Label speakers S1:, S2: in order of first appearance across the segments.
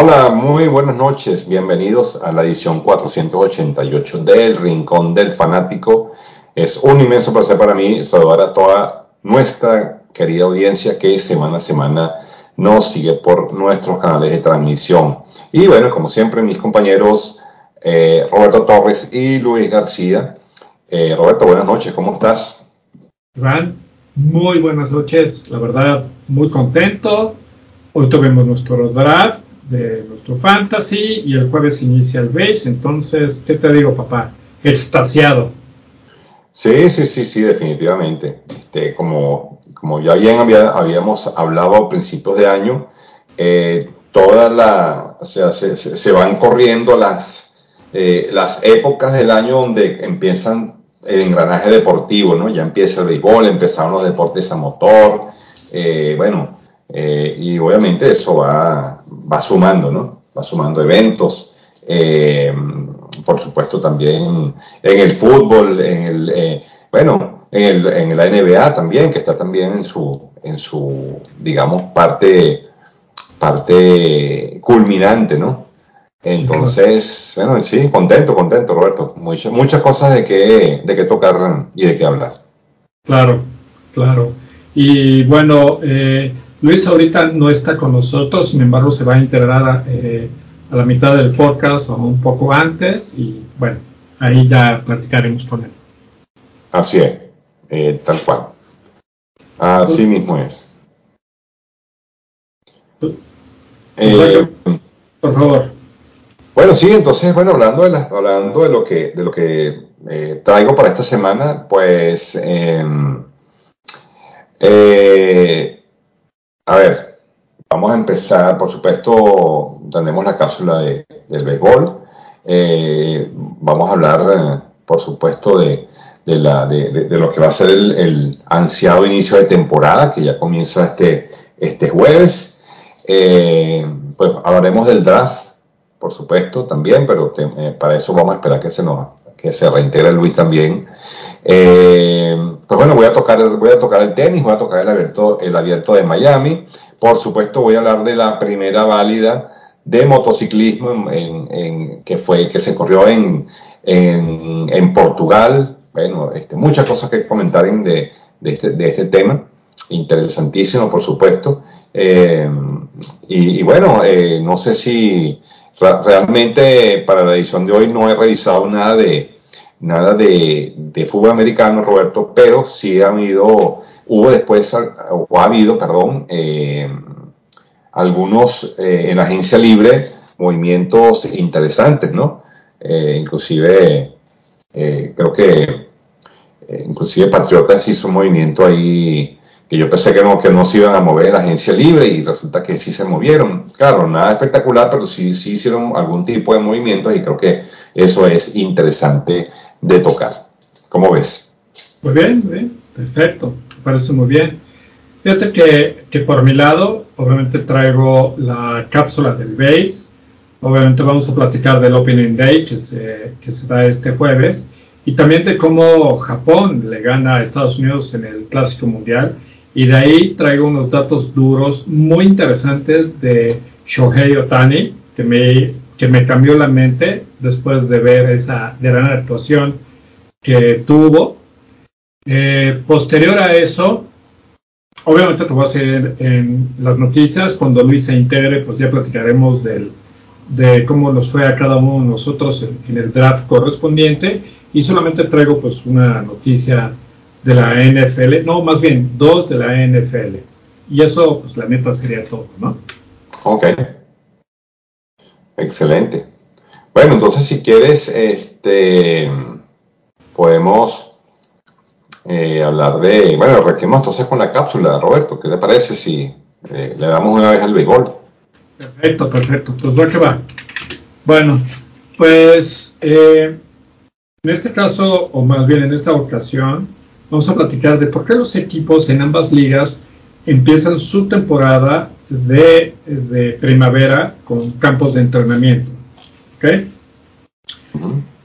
S1: Hola, muy buenas noches. Bienvenidos a la edición 488 del Rincón del Fanático. Es un inmenso placer para mí saludar a toda nuestra querida audiencia que semana a semana nos sigue por nuestros canales de transmisión. Y bueno, como siempre, mis compañeros eh, Roberto Torres y Luis García. Eh, Roberto, buenas noches, ¿cómo estás?
S2: Iván, muy buenas noches, la verdad, muy contento. Hoy tuvimos nuestro draft de nuestro fantasy y el jueves inicia el base. Entonces, ¿qué te digo, papá? Extasiado.
S1: Sí, sí, sí, sí, definitivamente. Este, como, como ya bien habíamos hablado a principios de año, eh, toda la, o sea, se, van corriendo las, eh, las épocas del año donde empiezan el engranaje deportivo, ¿no? Ya empieza el béisbol, empezaron los deportes a motor, eh, bueno, eh, y obviamente eso va, va sumando, ¿no? Va sumando eventos. Eh, por supuesto también en el fútbol, en el, eh, bueno, en, el, en la NBA también, que está también en su, en su digamos, parte, parte culminante, ¿no? Entonces, bueno, sí, contento, contento, Roberto. Muchas, muchas cosas de que, de que tocar y de qué hablar.
S2: Claro, claro. Y bueno, eh, Luis ahorita no está con nosotros, sin embargo se va a integrar a, eh, la mitad del podcast o un poco antes y bueno, ahí ya platicaremos con él.
S1: Así es, eh, tal cual. Así mismo es.
S2: Eh, por favor.
S1: Bueno, sí, entonces, bueno, hablando de, hablando de lo que, de lo que traigo para esta semana, pues em, eh, a ver, vamos a empezar, por supuesto, tenemos la cápsula de, del béisbol. Eh, vamos a hablar, eh, por supuesto, de, de, lo que va a ser el, ansiado inicio de temporada, que ya comienza este, este jueves. Eh, pues hablaremos del draft, por supuesto, también, pero para eso vamos a esperar que se nos que se reintegre Luis también. Eh, pues bueno, voy a tocar, voy a tocar el tenis, voy a tocar el abierto, el abierto de Miami. Por supuesto, voy a hablar de la primera válida de motociclismo que fue que se corrió en, en, Portugal. Bueno, este, muchas cosas que comentar de, de, este, de este tema. Interesantísimo, por supuesto. Eh, y, bueno, eh, no sé si realmente para la edición de hoy no he revisado nada de, nada de, fútbol americano, Roberto, pero sí ha habido, hubo después, o ha habido, perdón, eh, algunos eh, en agencia libre movimientos interesantes, ¿no? Eh, inclusive, creo que, inclusive Patriotas hizo un movimiento ahí que yo pensé que no, que no se iban a mover en la agencia libre y resulta que sí se movieron. Claro, nada espectacular, pero sí, sí hicieron algún tipo de movimiento y creo que eso es interesante de tocar. ¿Cómo ves?
S2: Muy bien, muy bien, perfecto, me parece muy bien. Fíjate que, que por mi lado, obviamente traigo la cápsula del base, obviamente vamos a platicar del Opening Day que se, que se da este jueves y también de cómo Japón le gana a Estados Unidos en el Clásico Mundial y de ahí traigo unos datos duros muy interesantes de Shohei Otani que me, que me cambió la mente después de ver esa gran actuación que tuvo. Eh, posterior a eso, obviamente te voy a seguir en las noticias. Cuando Luis se integre, pues ya platicaremos del, de cómo nos fue a cada uno de nosotros en, en, el draft correspondiente. Y solamente traigo pues una noticia de la NFL, no, más bien dos de la NFL. Y eso, pues la neta sería todo, ¿no?
S1: Ok. Excelente. Bueno, entonces si quieres, este, podemos eh, hablar de, bueno, arranquemos entonces con la cápsula, Roberto, ¿qué te parece si eh, le damos una vez al béisbol?
S2: Perfecto, perfecto, pues va que va. Bueno, pues eh, en este caso, o más bien en esta ocasión, vamos a platicar de por qué los equipos en ambas ligas empiezan su temporada de, de primavera con campos de entrenamiento. ¿okay?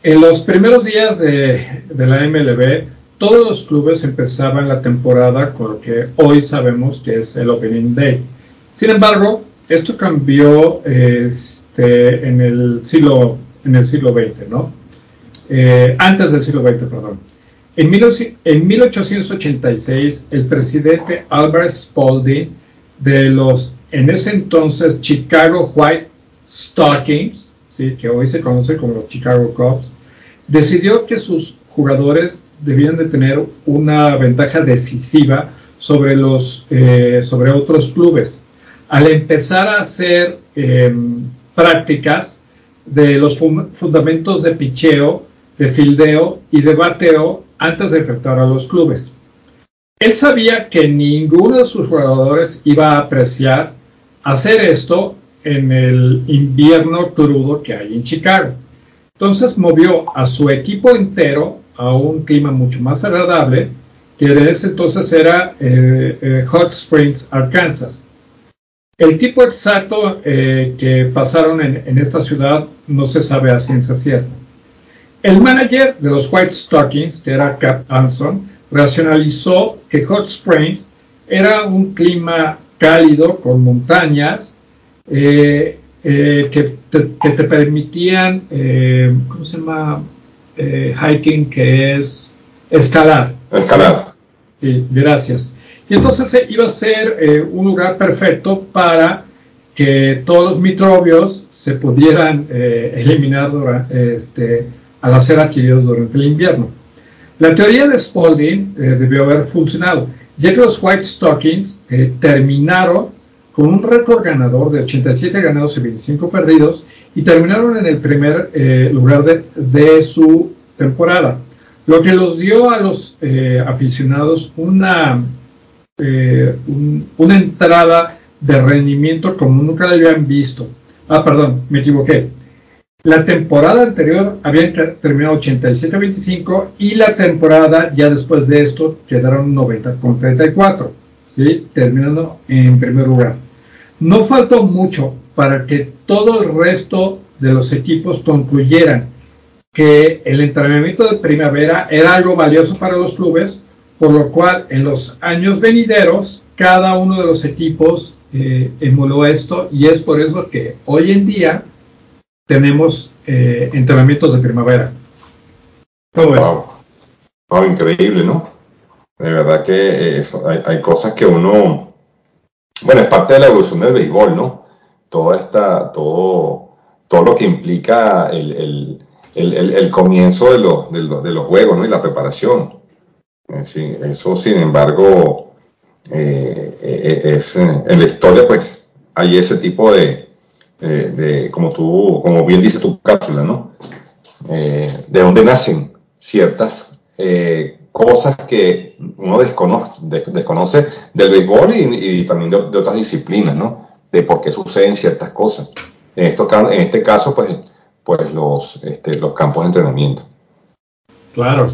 S2: En los primeros días de, de, la MLB, todos los clubes empezaban la temporada con lo que hoy sabemos que es el Opening Day. Sin embargo, esto cambió este, en, el siglo, en el siglo XX, ¿no? Eh, antes del siglo XX, perdón. En, 1886, el presidente Albert Spalding de los, en ese entonces, Chicago White Stockings, que hoy se conoce como los Chicago Cubs, decidió que sus jugadores debían de tener una ventaja decisiva sobre, los, eh, sobre otros clubes. Al empezar a hacer em, prácticas de los fundamentos de picheo, de fildeo y de bateo antes de enfrentar a los clubes. Él sabía que ninguno de sus jugadores iba a apreciar hacer esto en el invierno crudo que hay en Chicago. Entonces movió a su equipo entero a un clima mucho más agradable, que en ese entonces era eh, eh, Hot Springs, Arkansas. El tipo exacto eh, que pasaron en, esta ciudad no se sabe a ciencia cierta. El manager de los White Stockings, que era Cap Armstrong, racionalizó que Hot Springs era un clima cálido con montañas que, te, permitían, ¿cómo se llama? Eh, hiking que es escalar.
S1: Escalar.
S2: Sí, gracias. Y entonces eh, iba a ser eh, un lugar perfecto para que todos los microbios se pudieran eliminar este, al ser adquiridos durante el invierno. La teoría de Spalding debió haber funcionado, ya que los White Stockings terminaron con un récord ganador de 87 ganados y 25 perdidos y terminaron en el primer eh, lugar de, su temporada, lo que los dio a los eh, aficionados una, eh, una entrada de rendimiento como nunca la habían visto. Ah, perdón, me equivoqué. La temporada anterior habían terminado 87-25 y la temporada ya después de esto quedaron 90 con 34, ¿sí? terminando en primer lugar. No faltó mucho para que todo el resto de los equipos concluyeran que el entrenamiento de primavera era algo valioso para los clubes, por lo cual en los años venideros cada uno de los equipos eh, emuló esto y es por eso que hoy en día tenemos eh, entrenamientos de primavera.
S1: ¿Cómo es? increíble, ¿no? De verdad que eh, hay, hay, cosas que uno, bueno, es parte de la evolución del béisbol, ¿no? toda esta, todo, todo lo que implica el, comienzo de los, de, los, juegos ¿no? y la preparación. eso, sin embargo, eh, eh, es, en la historia, pues, hay ese tipo de, como tú, como bien dice tu cápsula, ¿no? Eh, de dónde nacen ciertas cosas que uno desconoce, desconoce del béisbol y, también de, de, otras disciplinas, ¿no? de por qué suceden ciertas cosas. En, esto, en este caso, pues, pues los, este, los campos de entrenamiento.
S2: Claro,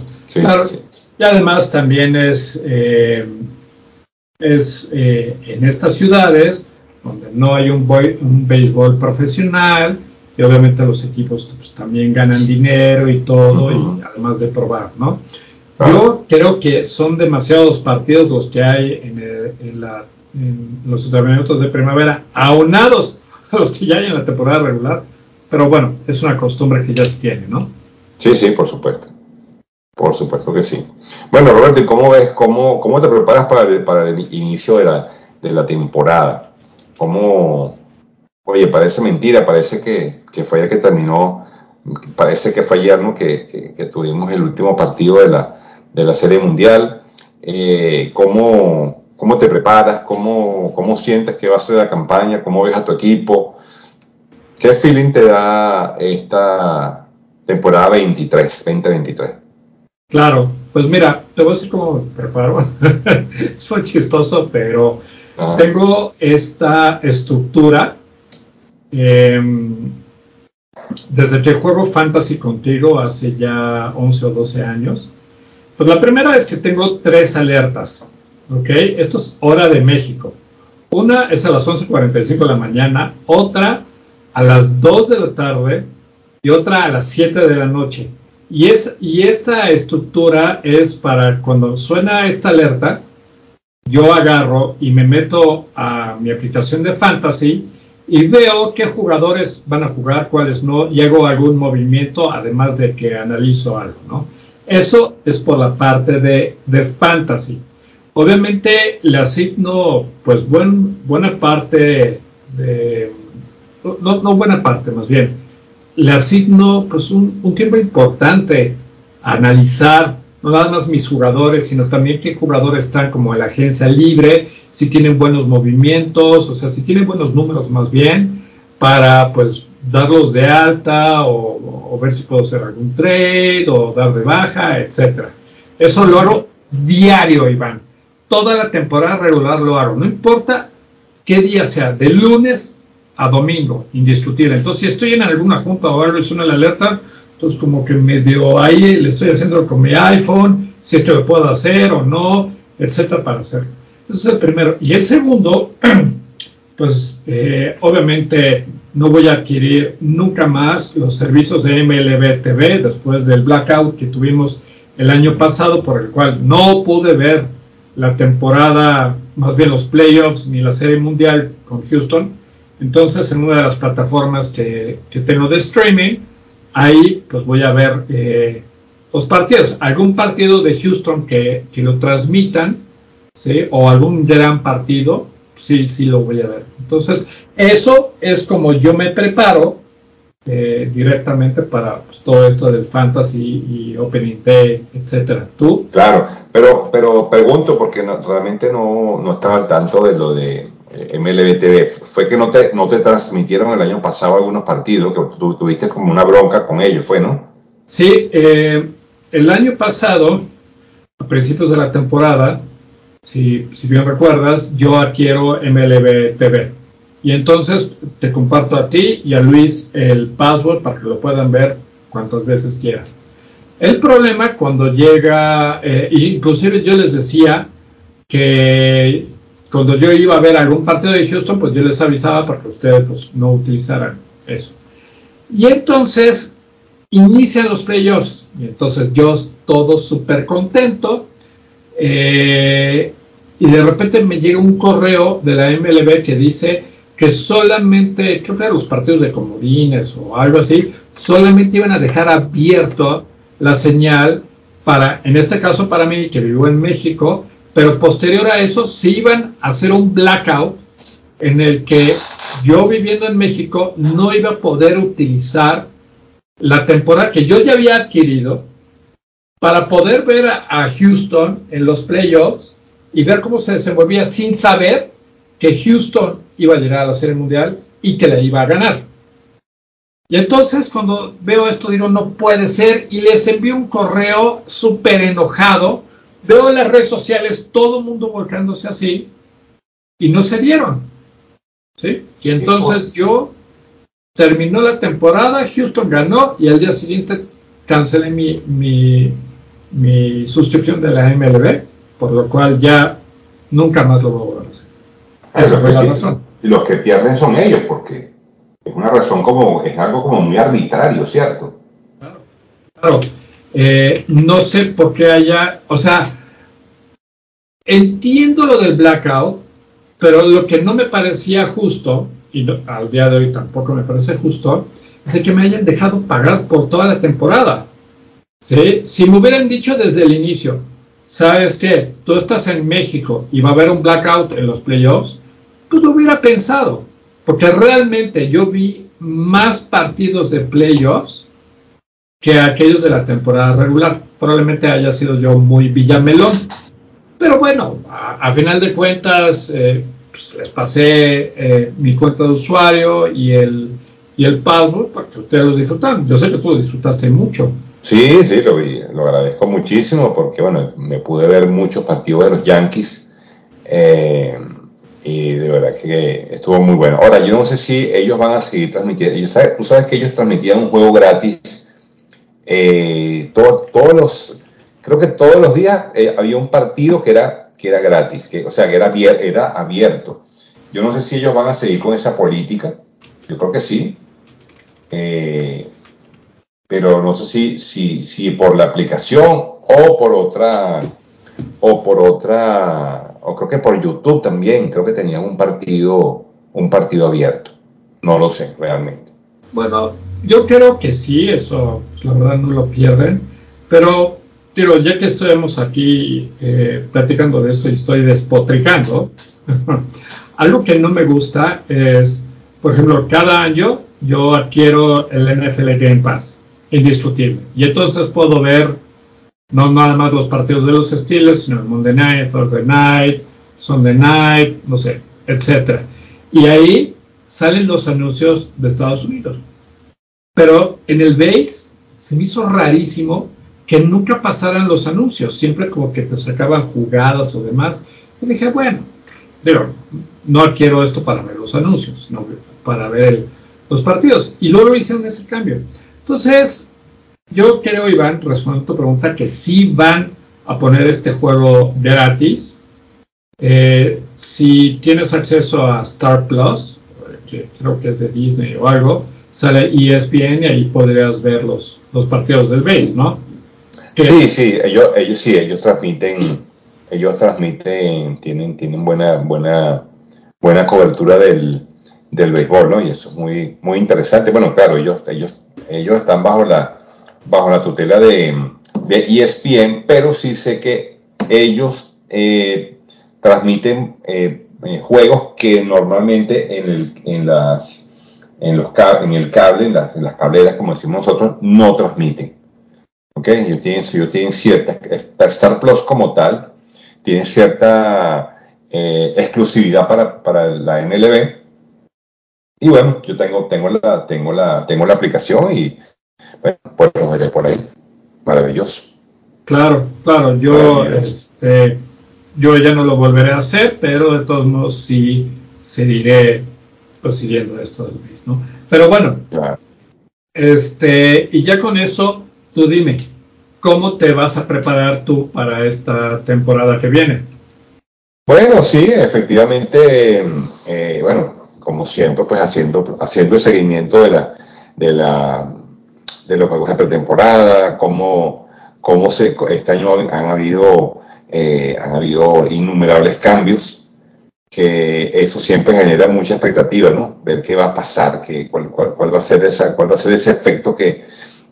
S2: Y además también es, eh, es eh, en estas ciudades donde no hay un, un béisbol profesional y obviamente los equipos pues, también ganan dinero y todo, y además de probar, ¿no? Yo creo que son demasiados partidos los que hay en, en la en los entrenamientos de primavera, aunados a los que ya hay en la temporada regular. Pero bueno, es una costumbre que ya se tiene, ¿no?
S1: Sí, sí, por supuesto. Por supuesto que sí. Bueno, Roberto, ¿y cómo ves, cómo, cómo te preparas para el, para el inicio de la, de la temporada? ¿Cómo, oye, parece mentira, parece que, que fue ayer que terminó, parece que fue ayer, ¿no? Que, que, tuvimos el último partido de la, de la Serie Mundial. Eh, ¿Cómo, ¿Cómo te preparas? ¿Cómo, ¿Cómo sientes que va a ser la campaña? ¿Cómo ves a tu equipo? ¿Qué feeling te da esta temporada 23, 2023?
S2: Claro, pues mira, te voy a decir cómo me preparo. muy chistoso, pero tengo esta estructura. Em, desde que juego fantasy contigo hace ya 11 o 12 años. Pues la primera es que tengo tres alertas. ¿ok? Esto es hora de México. Una es a las 11.45 de la mañana, otra a las 2 de la tarde y otra a las 7 de la noche. Y, es, y esta estructura es para cuando suena esta alerta, yo agarro y me meto a mi aplicación de Fantasy y veo qué jugadores van a jugar, cuáles no, y hago algún movimiento, además de que analizo algo, ¿no? Eso es por la parte de, de fantasy. Obviamente le asigno, pues, buen, buena parte de, no, no, buena parte, más bien, le asigno, pues, un, un tiempo importante a analizar no nada más mis jugadores, sino también qué jugadores están como en la agencia libre, si tienen buenos movimientos, o sea, si tienen buenos números más bien, para pues darlos de alta o, ver si puedo hacer algún trade o dar de baja, etcétera. Eso lo hago diario, Iván. Toda la temporada regular lo hago. No importa qué día sea, de lunes a domingo, indiscutible. Entonces, si estoy en alguna junta o algo y suena la alerta, entonces, como que medio ahí le estoy haciendo con mi iPhone, si esto lo puedo hacer o no, etcétera, para hacerlo. Ese es el primero. Y el segundo, pues eh, obviamente no voy a adquirir nunca más los servicios de MLB TV después del blackout que tuvimos el año pasado, por el cual no pude ver la temporada, más bien los playoffs ni la serie mundial con Houston. Entonces, en una de las plataformas que, que tengo de streaming, ahí pues voy a ver eh, los partidos. Algún partido de Houston que, lo transmitan, ¿sí? O algún gran partido, sí, sí lo voy a ver. Entonces, eso es como yo me preparo eh, directamente para pues, todo esto del fantasy y opening day, etcétera. ¿Tú?
S1: Claro, pero, pero pregunto porque realmente no, no estaba al tanto de lo de MLB fue que no te, no te transmitieron el año pasado algunos partidos, que tú tuviste como una bronca con ellos, ¿fue, no?
S2: Sí, eh, el año pasado, a principios de la temporada, si, si bien recuerdas, yo adquiero MLB TV. Y entonces te comparto a ti y a Luis el password para que lo puedan ver cuantas veces quieran. El problema cuando llega, eh, inclusive yo les decía que cuando yo iba a ver algún partido de Houston, pues yo les avisaba para que ustedes pues, no utilizaran eso. Y entonces inician los playoffs. Y entonces yo todo súper contento. Eh, y de repente me llega un correo de la MLB que dice que solamente, creo que eran los partidos de comodines o algo así, solamente iban a dejar abierto la señal para, en este caso para mí, que vivo en México, pero posterior a eso se iban a hacer un blackout en el que yo viviendo en México no iba a poder utilizar la temporada que yo ya había adquirido para poder ver a, Houston en los playoffs y ver cómo se desenvolvía sin saber que Houston iba a llegar a la Serie Mundial y que la iba a ganar. Y entonces cuando veo esto digo, no puede ser, y les envío un correo súper enojado Veo en las redes sociales todo el mundo volcándose así y no se dieron. ¿sí? Y entonces yo terminó la temporada, Houston ganó y al día siguiente cancelé mi, mi, suscripción de la MLB, por lo cual ya nunca más lo voy a hacer.
S1: Esa fue la razón. Y los que pierden son ellos, porque es una razón como, es algo como muy arbitrario, ¿cierto?
S2: Claro. claro. Eh, no sé por qué haya, o sea, entiendo lo del blackout, pero lo que no me parecía justo, y al día de hoy tampoco me parece justo, es que me hayan dejado pagar por toda la temporada. ¿Sí? Si me hubieran dicho desde el inicio, ¿sabes qué? Tú estás en México y va a haber un blackout en los playoffs, pues lo hubiera pensado, porque realmente yo vi más partidos de playoffs que aquellos de la temporada regular. Probablemente haya sido yo muy villamelón. Pero bueno, a, final de cuentas, eh, pues, les pasé eh, mi cuenta de usuario y el, y el password para que ustedes lo disfrutaran. Yo sé que tú disfrutaste mucho.
S1: Sí, sí, lo vi, lo agradezco muchísimo porque, bueno, me pude ver muchos partidos de los Yankees eh, y de verdad que estuvo muy bueno. Ahora, yo no sé si ellos van a seguir transmitiendo. tú sabes que ellos transmitían un juego gratis eh, todos los, creo que todos los días eh, había un partido que era, que era gratis, que, o sea, que era, abierto. Yo no sé si ellos van a seguir con esa política, yo creo que sí, eh, pero no sé si, si, si por la aplicación o por otra, o por otra, o creo que por YouTube también, creo que tenían un partido, un partido abierto. No lo sé, realmente.
S2: Bueno, yo creo que sí, eso pues, la verdad no lo pierden, pero Tiro, ya que estamos aquí eh, platicando de esto y estoy despotricando, algo que no me gusta es, por ejemplo, cada año yo adquiero el NFL Game Pass, indiscutible, y entonces puedo ver no nada más los partidos de los Steelers, sino el Monday Night, Thursday Night, Sunday Night, no sé, etcétera. Y ahí salen los anuncios de Estados Unidos. Pero en el base se me hizo rarísimo que nunca pasaran los anuncios, siempre como que te sacaban jugadas o demás. Y dije, bueno, digo, no quiero esto para ver los anuncios, sino para ver los partidos. Y luego hicieron ese cambio. Entonces, yo creo, Iván, respondiendo a tu pregunta, que sí van a poner este juego gratis. Eh, si tienes acceso a Star Plus, que creo que es de Disney o algo, sale ESPN y ahí podrías ver los, los partidos del base, ¿no?
S1: Sí, sí, ellos, ellos sí, ellos transmiten, ellos transmiten, tienen, tienen buena, buena, buena cobertura del, del béisbol, ¿no? Y eso es muy, muy interesante. Bueno, claro, ellos, ellos, ellos están bajo la, bajo la tutela de, de ESPN, pero sí sé que ellos eh, transmiten eh, eh, juegos que normalmente en, el, en, las, en, los, en el cable, en las, en las cableras, como decimos nosotros, no transmiten. ¿Ok? Ellos tienen, ellos tienen cierta, Star Plus como tal, tiene cierta exclusividad para, para la MLB. Y bueno, yo tengo, tengo, la, tengo, la, tengo la aplicación y bueno, pues lo veré por ahí. Maravilloso.
S2: Claro, claro, yo, este, yo ya no lo volveré a hacer, pero de todos modos sí seguiré prosiguiendo esto del mismo. Pero bueno, este, y ya con eso, tú dime, ¿cómo te vas a preparar tú para esta temporada que viene?
S1: Bueno, sí, efectivamente, eh, bueno, como siempre, pues haciendo, haciendo el seguimiento de la, de la de los juegos de pretemporada, cómo, cómo se, este año han habido, eh, han habido innumerables cambios, que eso siempre genera mucha expectativa, ¿no? Ver qué va a pasar, qué, cuál, cuál, va a ser esa, cuál va a ser ese efecto que,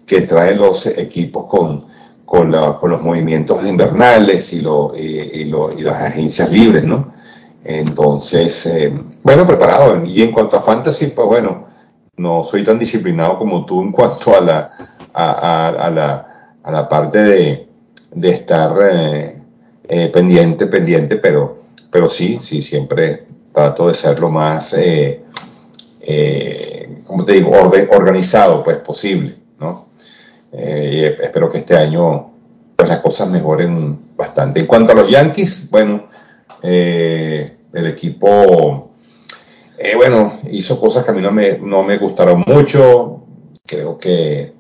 S1: que traen los equipos con, con, con los movimientos invernales y, lo, y, lo, y, las agencias libres, ¿no? Entonces, eh, bueno, preparado. Y en cuanto a fantasy, pues bueno, no soy tan disciplinado como tú en cuanto a la, a, la, a la, parte de, de estar eh, eh, pendiente, pendiente, pero, pero sí, sí, siempre trato de ser lo más, eh, como te digo, organizado pues posible, ¿no? y espero que este año pues, las cosas mejoren bastante. En cuanto a los Yankees, bueno, el equipo eh, bueno, hizo cosas que a mí no me, no me gustaron mucho. Creo que,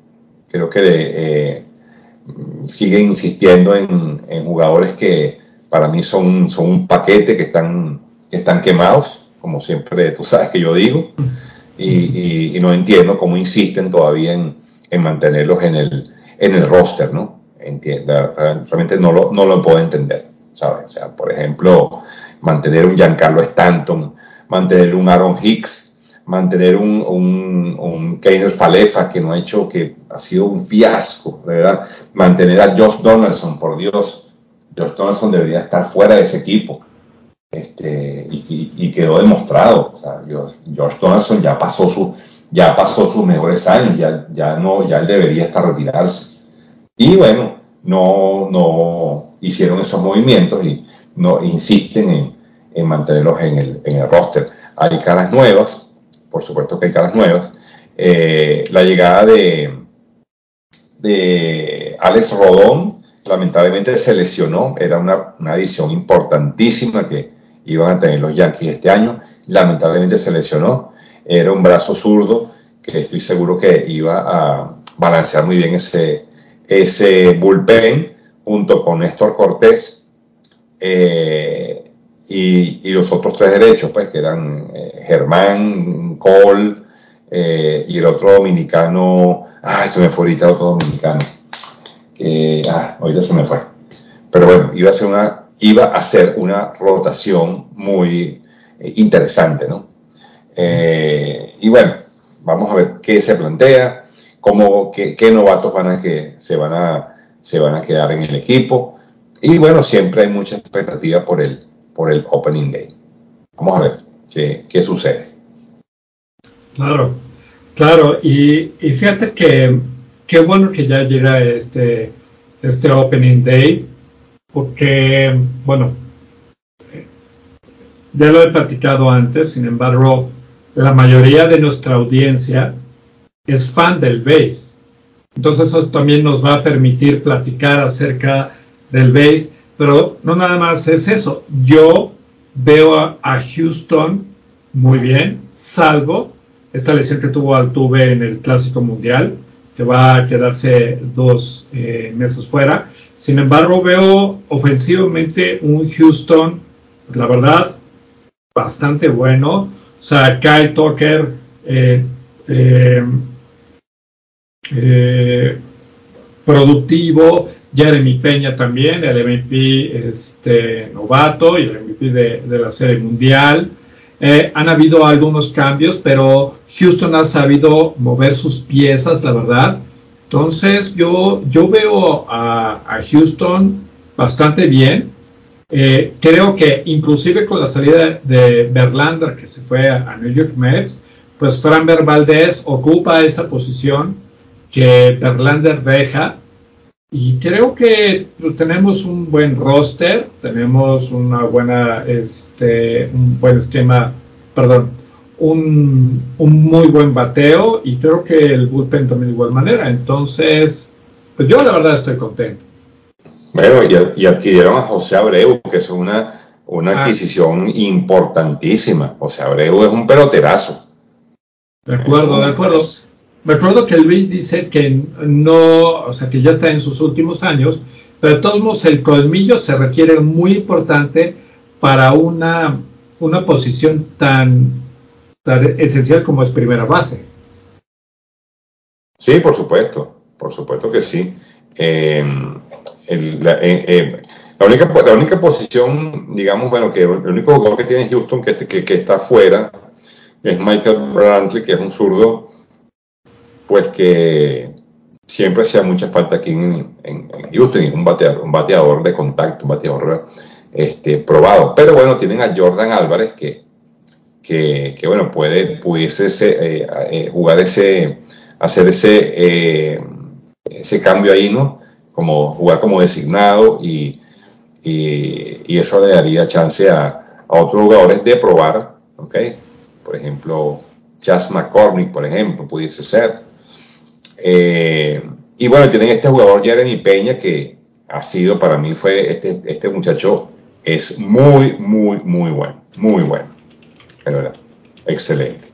S1: creo que eh, sigue insistiendo en, jugadores que para mí son, son un paquete que están, que están quemados, como siempre tú sabes que yo digo, y, no entiendo cómo insisten todavía en, mantenerlos en el, en el roster, ¿no? Realmente no lo, no lo puedo entender, ¿sabes? O sea, por ejemplo, mantener un Giancarlo Stanton, mantener un Aaron Hicks, mantener un, un, un Keiner Falefa que no ha hecho, que ha sido un fiasco, ¿verdad? Mantener a Josh Donaldson, por Dios, Josh Donaldson debería estar fuera de ese equipo. Este, y, quedó demostrado. O sea, Donaldson ya pasó su, ya pasó sus mejores años, ya, ya no, ya él debería estar retirarse. Y bueno, no, no hicieron esos movimientos y no insisten en, en mantenerlos en el, en el roster. Hay caras nuevas, por supuesto que hay caras nuevas. Eh, la llegada de, de Alex Rodón, lamentablemente se lesionó, era una, adición importantísima que iban a tener los Yankees este año, lamentablemente se lesionó, era un brazo zurdo que estoy seguro que iba a balancear muy bien ese, ese bullpen junto con Néstor Cortés. Eh, y, los otros tres derechos, pues, que eran eh, Germán, Cole eh, y el otro dominicano, ay, se me fue ahorita otro dominicano, que, ah, ahorita se me fue. Pero bueno, iba a ser una, iba a ser una rotación muy eh, interesante, ¿no? y bueno, vamos a ver qué se plantea, cómo, qué, qué novatos van a que se van a, se van a quedar en el equipo. Y bueno, siempre hay mucha expectativa por el, por el Opening Day. Vamos a ver qué, qué sucede.
S2: Claro, claro, y, y, fíjate que qué bueno que ya llega este, este Opening Day, porque, bueno, ya lo he platicado antes, sin embargo, la mayoría de nuestra audiencia es fan del base. Entonces eso también nos va a permitir platicar acerca del base, pero no nada más es eso. Yo veo a, Houston muy bien, salvo esta lesión que tuvo Altuve en el Clásico Mundial, que va a quedarse dos eh, meses fuera. Sin embargo, veo ofensivamente un Houston, la verdad, bastante bueno. O sea, Kyle Tucker, eh, eh, productivo, Jeremy Peña también, el MVP este, novato y el MVP de, la Serie Mundial. han habido algunos cambios, pero Houston ha sabido mover sus piezas, la verdad. Entonces yo, yo veo a, a Houston bastante bien. Eh, creo que inclusive con la salida de Verlander, que se fue a, New York Mets, pues Framber Valdez ocupa esa posición que Verlander deja. Y creo que tenemos un buen roster, tenemos una buena, este, un buen esquema, perdón, un, un, muy buen bateo y creo que el bullpen también de igual manera. Entonces, pues yo la verdad estoy contento.
S1: Bueno, y, adquirieron a José Abreu, que es una, una ah. adquisición importantísima. José Abreu es un peloterazo.
S2: De acuerdo, de acuerdo. Me acuerdo que Luis dice que no, o sea, que ya está en sus últimos años, pero de todos modos el colmillo se requiere muy importante para una, una posición tan, esencial como es primera base.
S1: Sí, por supuesto, por supuesto que sí. Eh, la, eh, eh, la, única, la única posición, digamos, bueno, que el único jugador que tiene Houston que, que, que está afuera es Michael Brantley, que es un zurdo, pues que siempre se mucha falta aquí en, Houston, un bateador, un bateador de contacto, un bateador este, probado. Pero bueno, tienen a Jordan Álvarez que, que, bueno, puede, pudiese eh, jugar ese, hacer ese, ese cambio ahí, ¿no? como jugar como designado y, y, eso le daría chance a, a, otros jugadores de probar, ¿ok? Por ejemplo, Chas McCormick, por ejemplo, pudiese ser. Eh, y bueno, tienen este jugador Jeremy Peña que ha sido para mí fue este, este muchacho es muy, muy, muy bueno, muy bueno, excelente.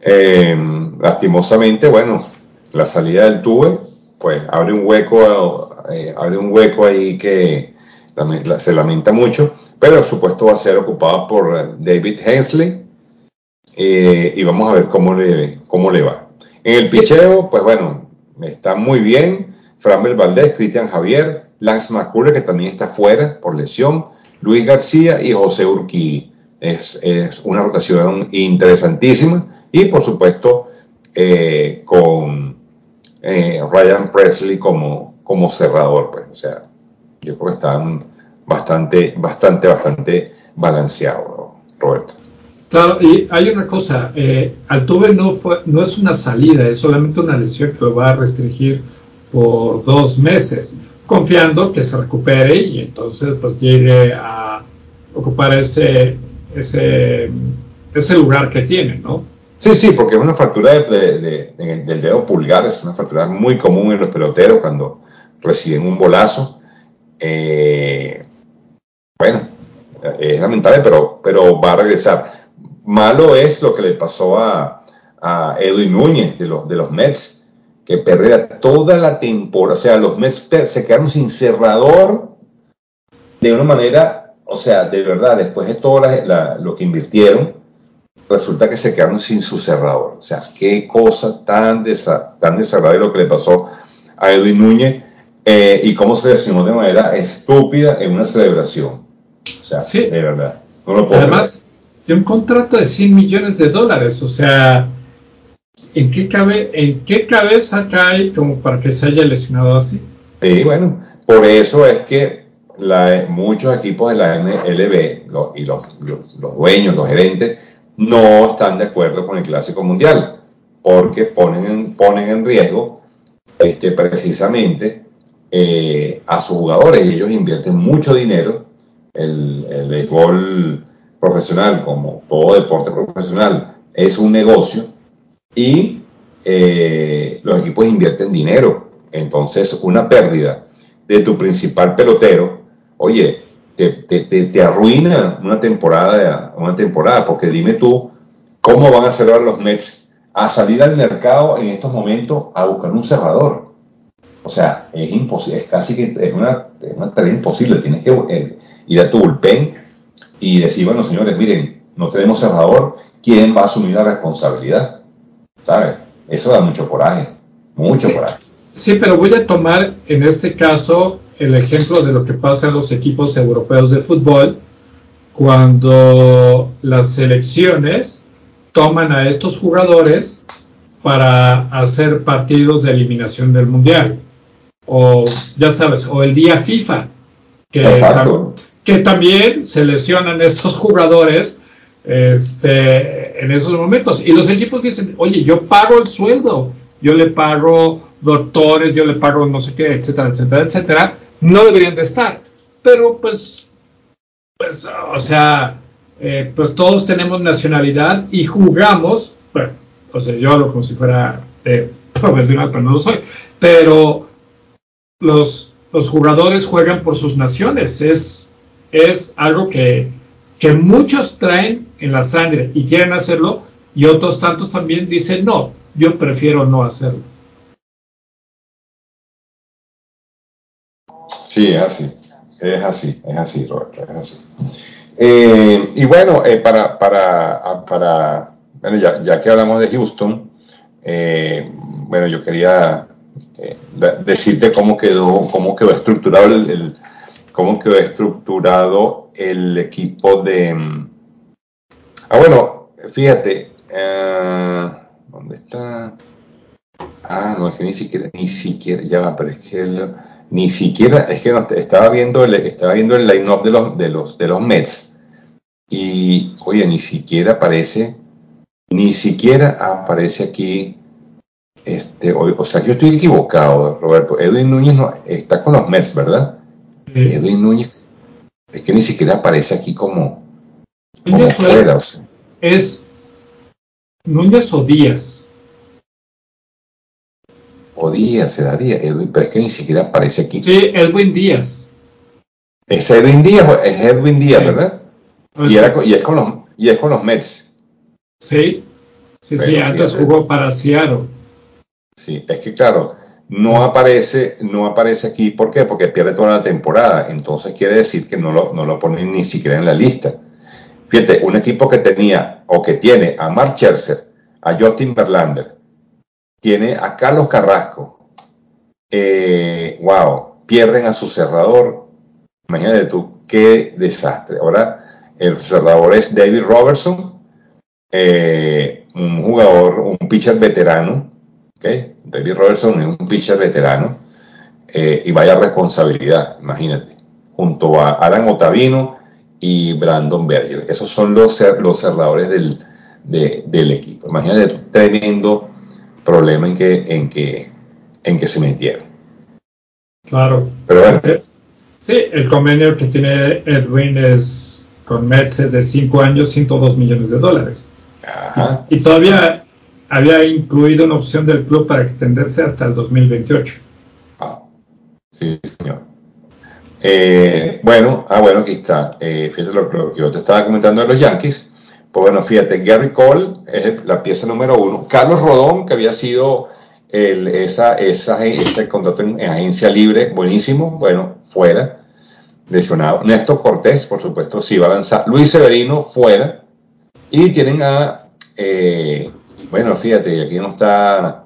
S1: Eh, lastimosamente, bueno, la salida del Tuve pues abre un hueco, eh, abre un hueco ahí que se lamenta mucho, pero supuesto va a ser ocupado por eh, David Hensley eh, y vamos a ver cómo le, cómo le va. En el picheo, pues bueno, está muy bien. Framel Valdés, Cristian Javier, Lance McCuller, que también está fuera por lesión, Luis García y José Urquí. Es, es una rotación interesantísima y por supuesto con eh, Ryan Presley como, como cerrador. Pues. O sea, yo creo que están bastante, bastante, bastante balanceados, Roberto.
S2: Claro, y hay una cosa, eh, Altuve no, fue, no es una salida, es solamente una lesión que lo va a restringir por dos meses, confiando que se recupere y entonces pues llegue a ocupar ese, ese, ese lugar que tiene, ¿no?
S1: Sí, sí, porque es una fractura de, del dedo pulgar, es una fractura muy común en los peloteros cuando reciben un bolazo. Eh, bueno, es lamentable, pero, pero va a regresar. Malo es lo que le pasó a, a Edwin Núñez de los, de los Mets, que perdió toda la temporada. O sea, los Mets se quedaron sin cerrador de una manera, o sea, de verdad, después de todo lo que invirtieron resulta que se quedaron sin su cerrador. O sea, qué cosa tan, desa tan desagradable lo que le pasó a Edwin Núñez eh, y cómo se lesionó de manera estúpida en una celebración. O sea, de verdad.
S2: No lo puedo además, de un contrato de 100 millones de dólares. O sea, ¿en qué, cabe, ¿en qué cabeza cae como para que se haya lesionado así?
S1: Sí, bueno, por eso es que muchos equipos de la NLB y los, dueños, los gerentes, no están de acuerdo con el Clásico Mundial, porque ponen en, ponen en riesgo este, precisamente eh, a sus jugadores ellos invierten mucho dinero. El, el béisbol profesional, como todo deporte profesional, es un negocio y eh, los equipos invierten dinero. Entonces, una pérdida de tu principal pelotero, oye, te, te, arruina una temporada, una temporada, porque dime tú, ¿cómo van a cerrar los Mets a salir al mercado en estos momentos a buscar un cerrador? O sea, es imposible, es casi que es una, una tarea imposible. Tienes que eh, ir a tu bullpen y decir, bueno, señores, miren, no tenemos cerrador, ¿quién va a asumir la responsabilidad? ¿Sabes? Eso da mucho coraje, mucho coraje.
S2: Sí, pero voy a tomar en este caso el ejemplo de lo que pasa en los equipos europeos de fútbol cuando las selecciones toman a estos jugadores para hacer partidos de eliminación del mundial. O ya sabes, o el día FIFA, que, que también se lesionan estos jugadores este, en esos momentos. Y los equipos dicen, oye, yo pago el sueldo, yo le pago doctores, yo le pago no sé qué, etcétera, etcétera, etcétera. No deberían de estar. Pero pues, pues, o sea, eh, pues todos tenemos nacionalidad y jugamos, bueno, o sea, yo hablo como si fuera profesional, pero no lo soy. Pero los, los jugadores juegan por sus naciones. Es es algo que, muchos traen en la sangre y quieren hacerlo y otros tantos también dicen, no, yo prefiero no hacerlo.
S1: Sí, es así, es así, es así, Roberto, es así. Eh, y bueno, eh, para, para, para, bueno, ya, ya, que hablamos de Houston, eh, bueno, yo quería decirte cómo quedó, cómo quedó estructurado el cómo quedó estructurado el equipo de... Mm, ah, bueno, fíjate, eh, ¿dónde está? Ah, no, es que ni siquiera, ni siquiera, ya va, pero es que ni siquiera, es que no, estaba viendo el, estaba viendo el line-up de los, de, los, de los Mets y, oye, ni siquiera aparece, ni siquiera aparece aquí, este, o, o sea, yo estoy equivocado, Roberto, Edwin Núñez no, está con los Mets, ¿verdad? Edwin Núñez, es que ni siquiera aparece aquí como,
S2: como fuera. Es Núñez o Díaz.
S1: O Díaz se daría, Edwin, pero es que ni siquiera aparece aquí.
S2: Sí, Edwin Díaz.
S1: Es Edwin Díaz, es Edwin Díaz, ¿verdad? Y, es con los, y es con los Mets.
S2: Sí, sí, sí, antes jugó para Seattle.
S1: Sí, es que claro, no aparece, no aparece aquí. ¿Por qué? Porque pierde toda la temporada. Entonces quiere decir que no lo, no lo ponen ni siquiera en la lista. Fíjate, un equipo que tenía o que tiene a Mark Scherzer, a Justin Verlander, tiene a Carlos Carrasco. Eh, wow, pierden a su cerrador. Imagínate tú, qué desastre. Ahora el cerrador es David Robertson, eh, un jugador, un pitcher veterano, ¿okay? David Robertson es un pitcher veterano eh, y vaya responsabilidad, imagínate, junto a Alan Otavino y Brandon Berger. Esos son los, los cerradores del, del equipo. Imagínate un tremendo problema en que, en que, en que se metieron.
S2: Claro.
S1: Pero bueno.
S2: Sí, el convenio que tiene Edwin es con Mets es de 5 años, 102 millones de dólares. Y todavía había incluido una opción del club para extenderse hasta el 2028.
S1: Ah, sí, señor. Eh, bueno, ah, bueno, aquí está. Eh, fíjate lo, que yo te estaba comentando de los Yankees. Pues bueno, fíjate, Gary Cole es la pieza número uno. Carlos Rodón, que había sido el, esa, esa, ese contrato en, agencia libre, buenísimo, bueno, fuera, lesionado. Néstor Cortés, por supuesto, sí va a lanzar. Luis Severino, fuera. Y tienen a eh, bueno, fíjate, aquí no está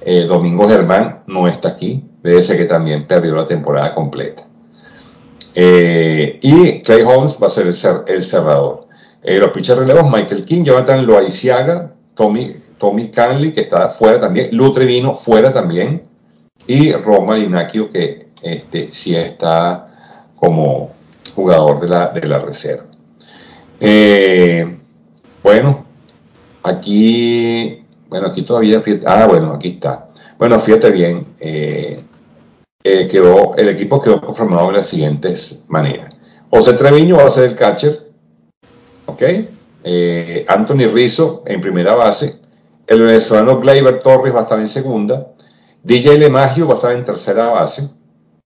S1: eh, Domingo Germán, no está aquí. Debe ser que también perdió la temporada completa. Eh, y Clay Holmes va a ser el, cerrador. Eh, los pitchers relevos, Michael King, Jonathan Loaiziaga, Tommy, Tommy Canley, que está fuera también, Lutre Vino fuera también, y Roma Linacchio, que este, sí está como jugador de la, de la reserva. Eh, bueno, aquí, bueno, aquí todavía, ah, bueno, aquí está. Bueno, fíjate bien, eh, quedó, el equipo quedó conformado de las siguientes maneras. José Treviño va a ser el catcher, ¿ok? Anthony Rizzo en primera base, el venezolano Gleyber Torres va a estar en segunda, DJ LeMagio va a estar en tercera base,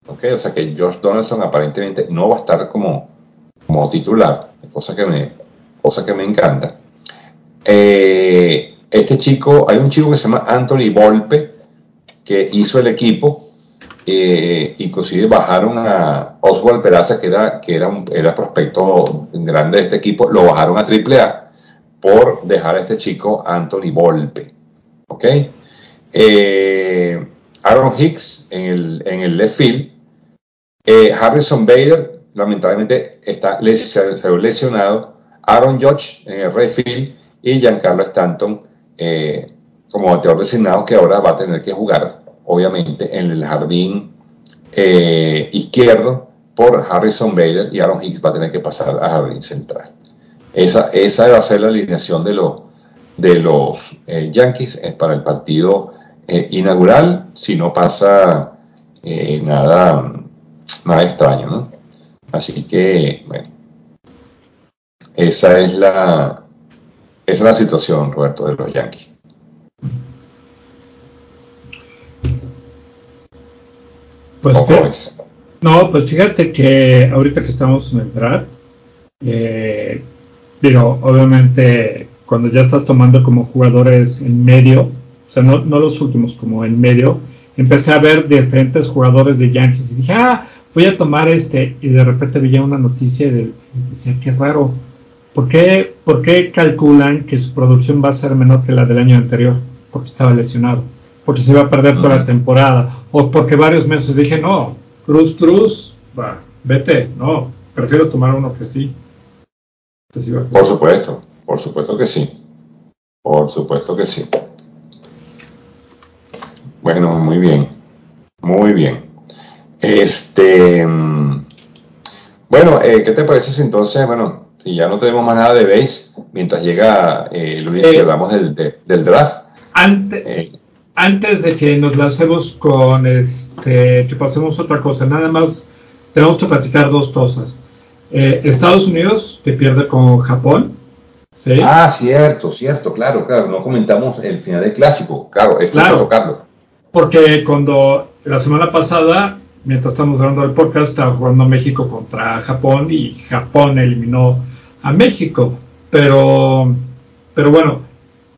S1: ¿ok? O sea que Josh Donaldson aparentemente no va a estar como, como titular, cosa que me, que me encanta. Eh, este chico, hay un chico que se llama Anthony Volpe, que hizo el equipo, eh, inclusive bajaron a Oswald Peraza, que era, que era un era prospecto grande de este equipo, lo bajaron a AAA por dejar a este chico Anthony Volpe. ¿Ok? Eh, Aaron Hicks en el, en el left field. Eh, Harrison Bader, lamentablemente, está se, lesionado. Aaron Judge en el right field. Y Giancarlo Stanton eh, como bateador designado, que ahora va a tener que jugar, obviamente, en el jardín izquierdo por Harrison Bader. Y Aaron Hicks va a tener que pasar al jardín central. Esa, esa va a ser la alineación de, los de los Yankees para el partido eh, inaugural si no pasa eh, nada, nada extraño, ¿no? Así que, bueno, esa es la, esa es la situación, Roberto, de los Yankees.
S2: Pues, no, pues fíjate que ahorita que estamos en el draft, eh, digo, obviamente cuando ya estás tomando como jugadores en medio, o sea, no, los últimos, como en medio, empecé a ver diferentes jugadores de Yankees y dije, ah, voy a tomar este, y de repente veía una noticia y, decía, qué raro, ¿Por qué, ¿por qué calculan que su producción va a ser menor que la del año anterior? Porque estaba lesionado, porque se va a perder toda la temporada, o porque varios meses dije, no, Cruz Cruz, va, vete, no, prefiero tomar uno que sí.
S1: Por supuesto, por supuesto que sí, por supuesto que sí. Bueno, muy bien, muy bien. Este, mm, bueno, eh, ¿qué te parece si entonces, bueno, si ya no tenemos más nada de base, mientras llega eh, Luis y eh, hablamos del, del draft?
S2: Antes, antes de que nos lancemos con este, que pasemos otra cosa, nada más tenemos que platicar dos cosas. Estados Unidos, que pierde con Japón.
S1: ¿sí? Ah, cierto, cierto, claro, claro. No comentamos el final del clásico, claro, esto claro. tocarlo.
S2: Porque cuando la semana pasada, mientras estamos hablando del podcast, estaba jugando México contra Japón y Japón eliminó a México. Pero, pero bueno,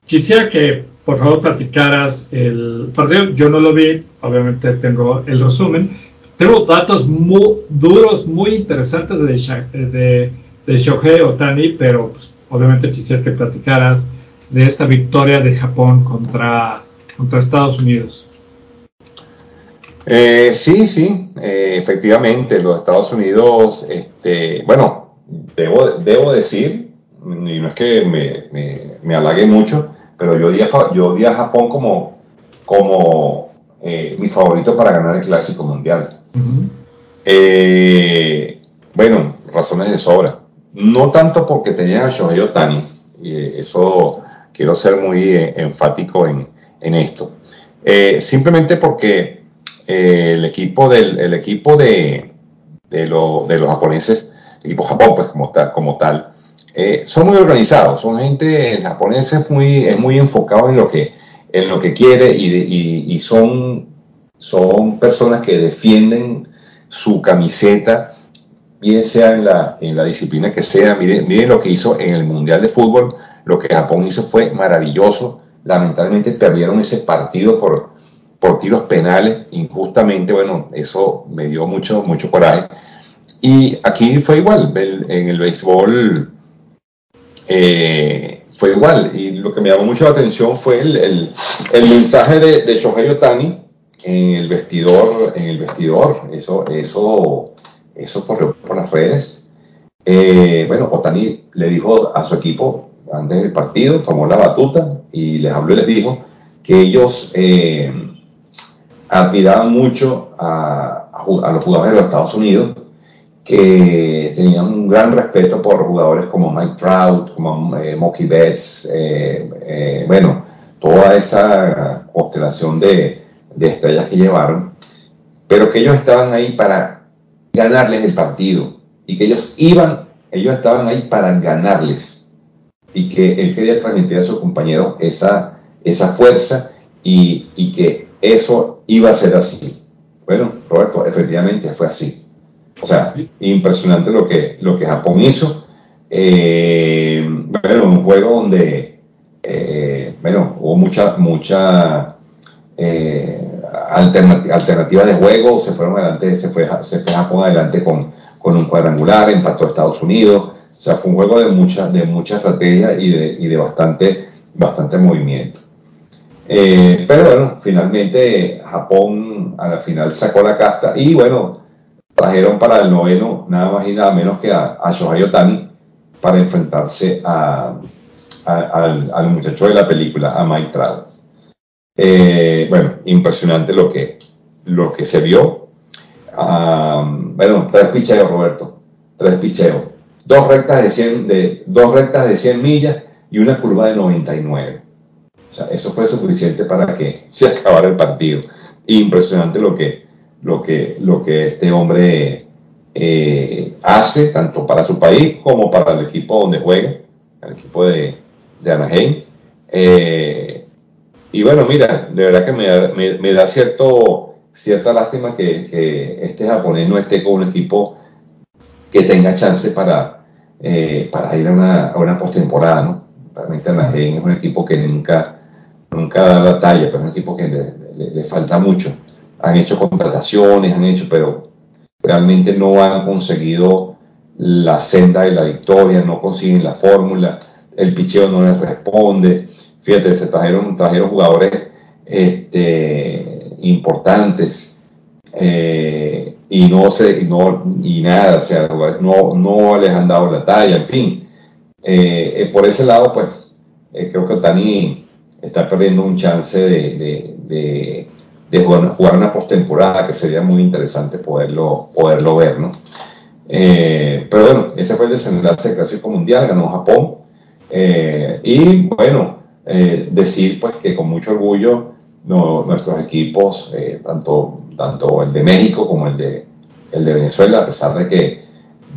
S2: quisiera que por favor platicaras el partido. Yo no lo vi, obviamente tengo el resumen. Tengo datos muy duros, muy interesantes de, de, de Shohei Otani, pero pues, obviamente quisiera que platicaras de esta victoria de Japón contra, contra Estados Unidos.
S1: Eh, sí, sí, eh, efectivamente, los Estados Unidos, este, bueno, debo, debo decir, y no es que me, me, halague mucho, pero yo di a, yo a Japón como, como eh, mi favorito para ganar el Clásico Mundial. bueno, razones de sobra. No tanto porque tenía a Shohei Otani, eso quiero ser muy enfático en, en esto. simplemente porque eh, el equipo, del, el equipo de, de, lo, de, los japoneses, el equipo Japón, pues como tal, como tal eh, son muy organizados, son gente, el es muy, es muy enfocado en lo que, en lo que quiere y, y, son, son personas que defienden su camiseta, bien sea en la, en la disciplina que sea. Miren, miren lo que hizo en el Mundial de Fútbol, lo que Japón hizo fue maravilloso. Lamentablemente perdieron ese partido por, por tiros penales, injustamente, bueno, eso me dio mucho, mucho coraje. Y aquí fue igual, en el béisbol eh, fue igual. Y lo que me llamó mucho la atención fue el, mensaje de, de Shohei Otani en el vestidor, en el vestidor. Eso, eso, eso corrió por las redes. eh, bueno, Otani le dijo a su equipo antes del partido, tomó la batuta y les habló y les dijo que ellos eh, admiraban mucho a, a, los jugadores de los Estados Unidos, que tenían un gran respeto por jugadores como Mike Trout, como eh, Betts, bueno, toda esa constelación de, de estrellas que llevaron, pero que ellos estaban ahí para ganarles el partido y que ellos iban, ellos estaban ahí para ganarles y que él quería transmitir a sus compañeros esa, esa fuerza y, y que eso iba a ser así. Bueno, Roberto, efectivamente fue así. O sea, impresionante lo que, lo que Japón hizo. Eh, bueno, un juego donde, eh, bueno, hubo mucha, mucha eh, alternativas de juego, se fueron adelante, se fue, se fue Japón adelante con, con un cuadrangular, empató a Estados Unidos, o sea, fue un juego de mucha, de mucha estrategia y de, y de bastante, bastante movimiento. Eh, pero bueno, finalmente Japón a la final sacó la casta y bueno, trajeron para el noveno nada más y nada menos que a, a Shohei Otani para enfrentarse a, al, al, muchacho de la película, a Mike Trout. Eh, bueno, impresionante lo que, lo que se vio. bueno, tres picheos, Roberto. Tres picheos. Dos rectas de 100, de, dos rectas de 100 millas y una curva de 99. O sea, eso fue suficiente para que se acabara el partido. Impresionante lo que, lo que, lo que este hombre eh, hace, tanto para su país como para el equipo donde juega, el equipo de, de Anaheim. Eh, y bueno, mira, de verdad que me, da cierto, cierta lástima que, este japonés no esté con un equipo que tenga chance para, eh, para ir a una, a una postemporada, ¿no? Realmente Anaheim es un equipo que nunca, nunca da la talla, pero es un equipo que le, falta mucho. Han hecho contrataciones, han hecho, pero realmente no han conseguido la senda de la victoria, no consiguen la fórmula, el picheo no les responde fíjate, se trajeron, trajeron jugadores este, importantes eh, y no se, no, y nada, o sea, no, no les han dado la talla, en fin. Eh, eh, por ese lado, pues, creo que Tani está perdiendo un chance de, jugar, una postemporada que sería muy interesante poderlo, poderlo ver, ¿no? pero bueno, ese fue el desenlace del Clásico Mundial, ganó Japón. y bueno, eh, decir pues que con mucho orgullo nuestros equipos, eh, tanto, tanto el de México como el de, el de Venezuela, a pesar de que,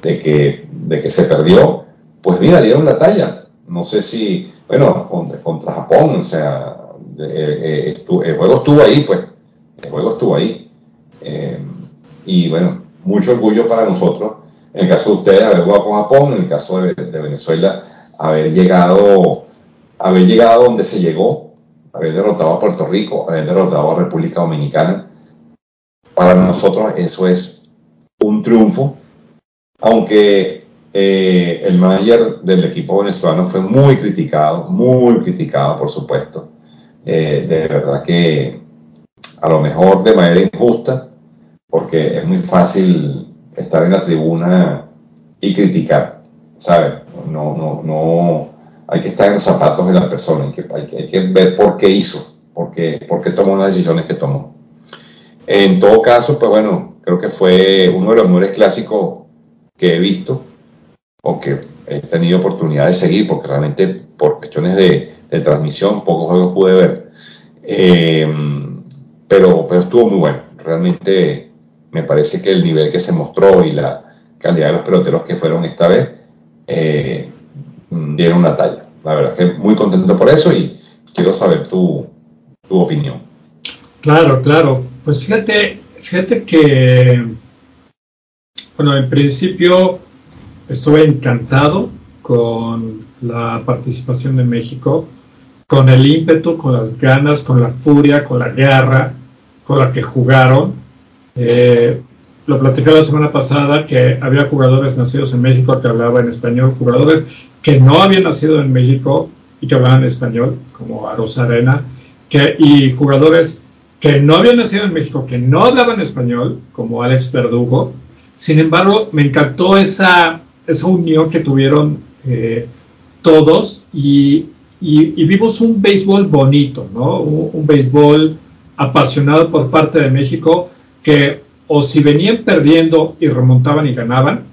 S1: de que, de que se perdió, pues mira, dieron la talla. No sé si, bueno, contra, Japón, o sea, eh, el juego estuvo ahí, pues, el juego estuvo ahí. y bueno, mucho orgullo para nosotros, en el caso de ustedes, haber jugado con Japón, en el caso de, de Venezuela, haber llegado haber llegado donde se llegó, haber derrotado a Puerto Rico, haber derrotado a República Dominicana, para nosotros eso es un triunfo, aunque eh, el manager del equipo venezolano fue muy criticado, muy criticado por supuesto, eh, de verdad que a lo mejor de manera injusta, porque es muy fácil estar en la tribuna y criticar, ¿sabes? No, no, no, hay que estar en los zapatos de la persona, hay que, hay que, ver por qué hizo, por qué, por qué tomó las decisiones que tomó. En todo caso, pues bueno, creo que fue uno de los mejores clásicos que he visto o que he tenido oportunidad de seguir, porque realmente por cuestiones de, transmisión pocos juegos pude ver. Eh, pero, pero estuvo muy bueno. Realmente me parece que el nivel que se mostró y la calidad de los peloteros que fueron esta vez eh, dieron una talla. La verdad que muy contento por eso y quiero saber tu, tu opinión.
S2: Claro, claro. Pues fíjate, fíjate que, bueno, en principio estuve encantado con la participación de México, con el ímpetu, con las ganas, con la furia, con la guerra con la que jugaron. Eh, lo platicé la semana pasada que había jugadores nacidos en México que hablaban español, jugadores que no habían nacido en México y que hablaban español, como Aros Arena, que, y jugadores que no habían nacido en México, que no hablaban español, como Alex Verdugo. Sin embargo, me encantó esa, esa unión que tuvieron eh, todos y, vimos un béisbol bonito, ¿no? Un, béisbol apasionado por parte de México que o si venían perdiendo y remontaban y ganaban,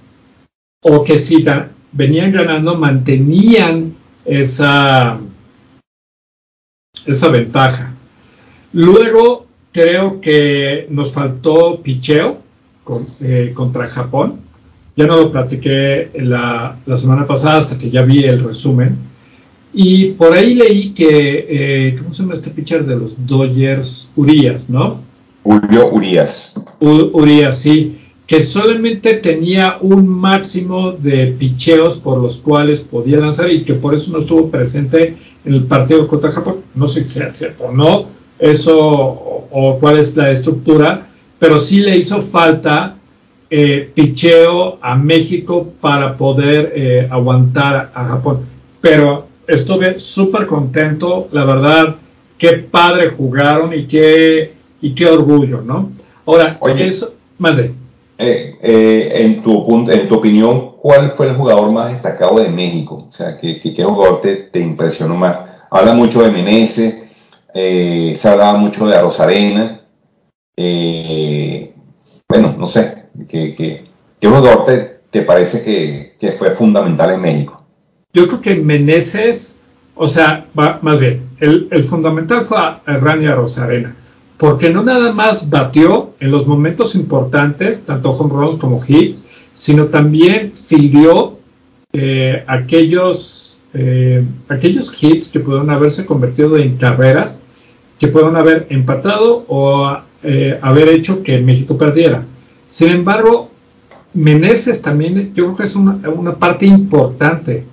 S2: o que si venían ganando mantenían esa, esa ventaja. Luego creo que nos faltó picheo eh, contra Japón. Ya no lo platiqué la, la, semana pasada hasta que ya vi el resumen. Y por ahí leí que, eh, ¿cómo se llama este pitcher de los Dodgers? Urias, ¿no?
S1: Julio Urias.
S2: Urias, sí. Que solamente tenía un máximo de picheos por los cuales podía lanzar y que por eso no estuvo presente en el partido contra Japón. No sé si sea cierto o no, eso o, cuál es la estructura, pero sí le hizo falta eh, picheo a México para poder eh, aguantar a Japón. Pero estuve súper contento, la verdad, qué padre jugaron y qué, y qué orgullo, ¿no? Ahora, eso, madre.
S1: Eh, en, tu, en tu opinión, ¿cuál fue el jugador más destacado de México? O sea, ¿qué, qué, jugador te, te, impresionó más? Habla mucho de Meneses, eh, se hablaba mucho de Arosarena. Eh, bueno, no sé, ¿qué, qué, jugador te, parece que, fue fundamental en México?
S2: Yo creo que Meneses, o sea, más bien, el, fundamental fue a Rani Arosarena, porque no nada más batió en los momentos importantes, tanto home runs como hits, sino también fildió eh, aquellos, aquellos hits que pudieron haberse convertido en carreras que puedan haber empatado o eh, haber hecho que México perdiera. Sin embargo, Meneses también yo creo que es una, parte importante.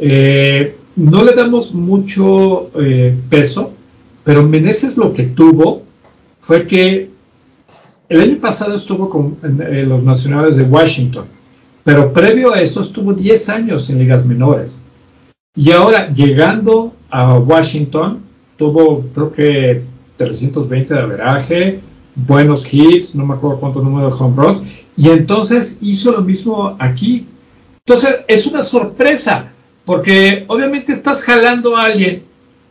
S2: Eh, no le damos mucho eh, peso, pero Meneses lo que tuvo fue que el año pasado estuvo con los nacionales de Washington, pero previo a eso estuvo 10 años en ligas menores. Y ahora, llegando a Washington, tuvo creo que 320 de averaje, buenos hits, no me acuerdo cuánto número de home runs, y entonces hizo lo mismo aquí. Entonces es una sorpresa, porque obviamente estás jalando a alguien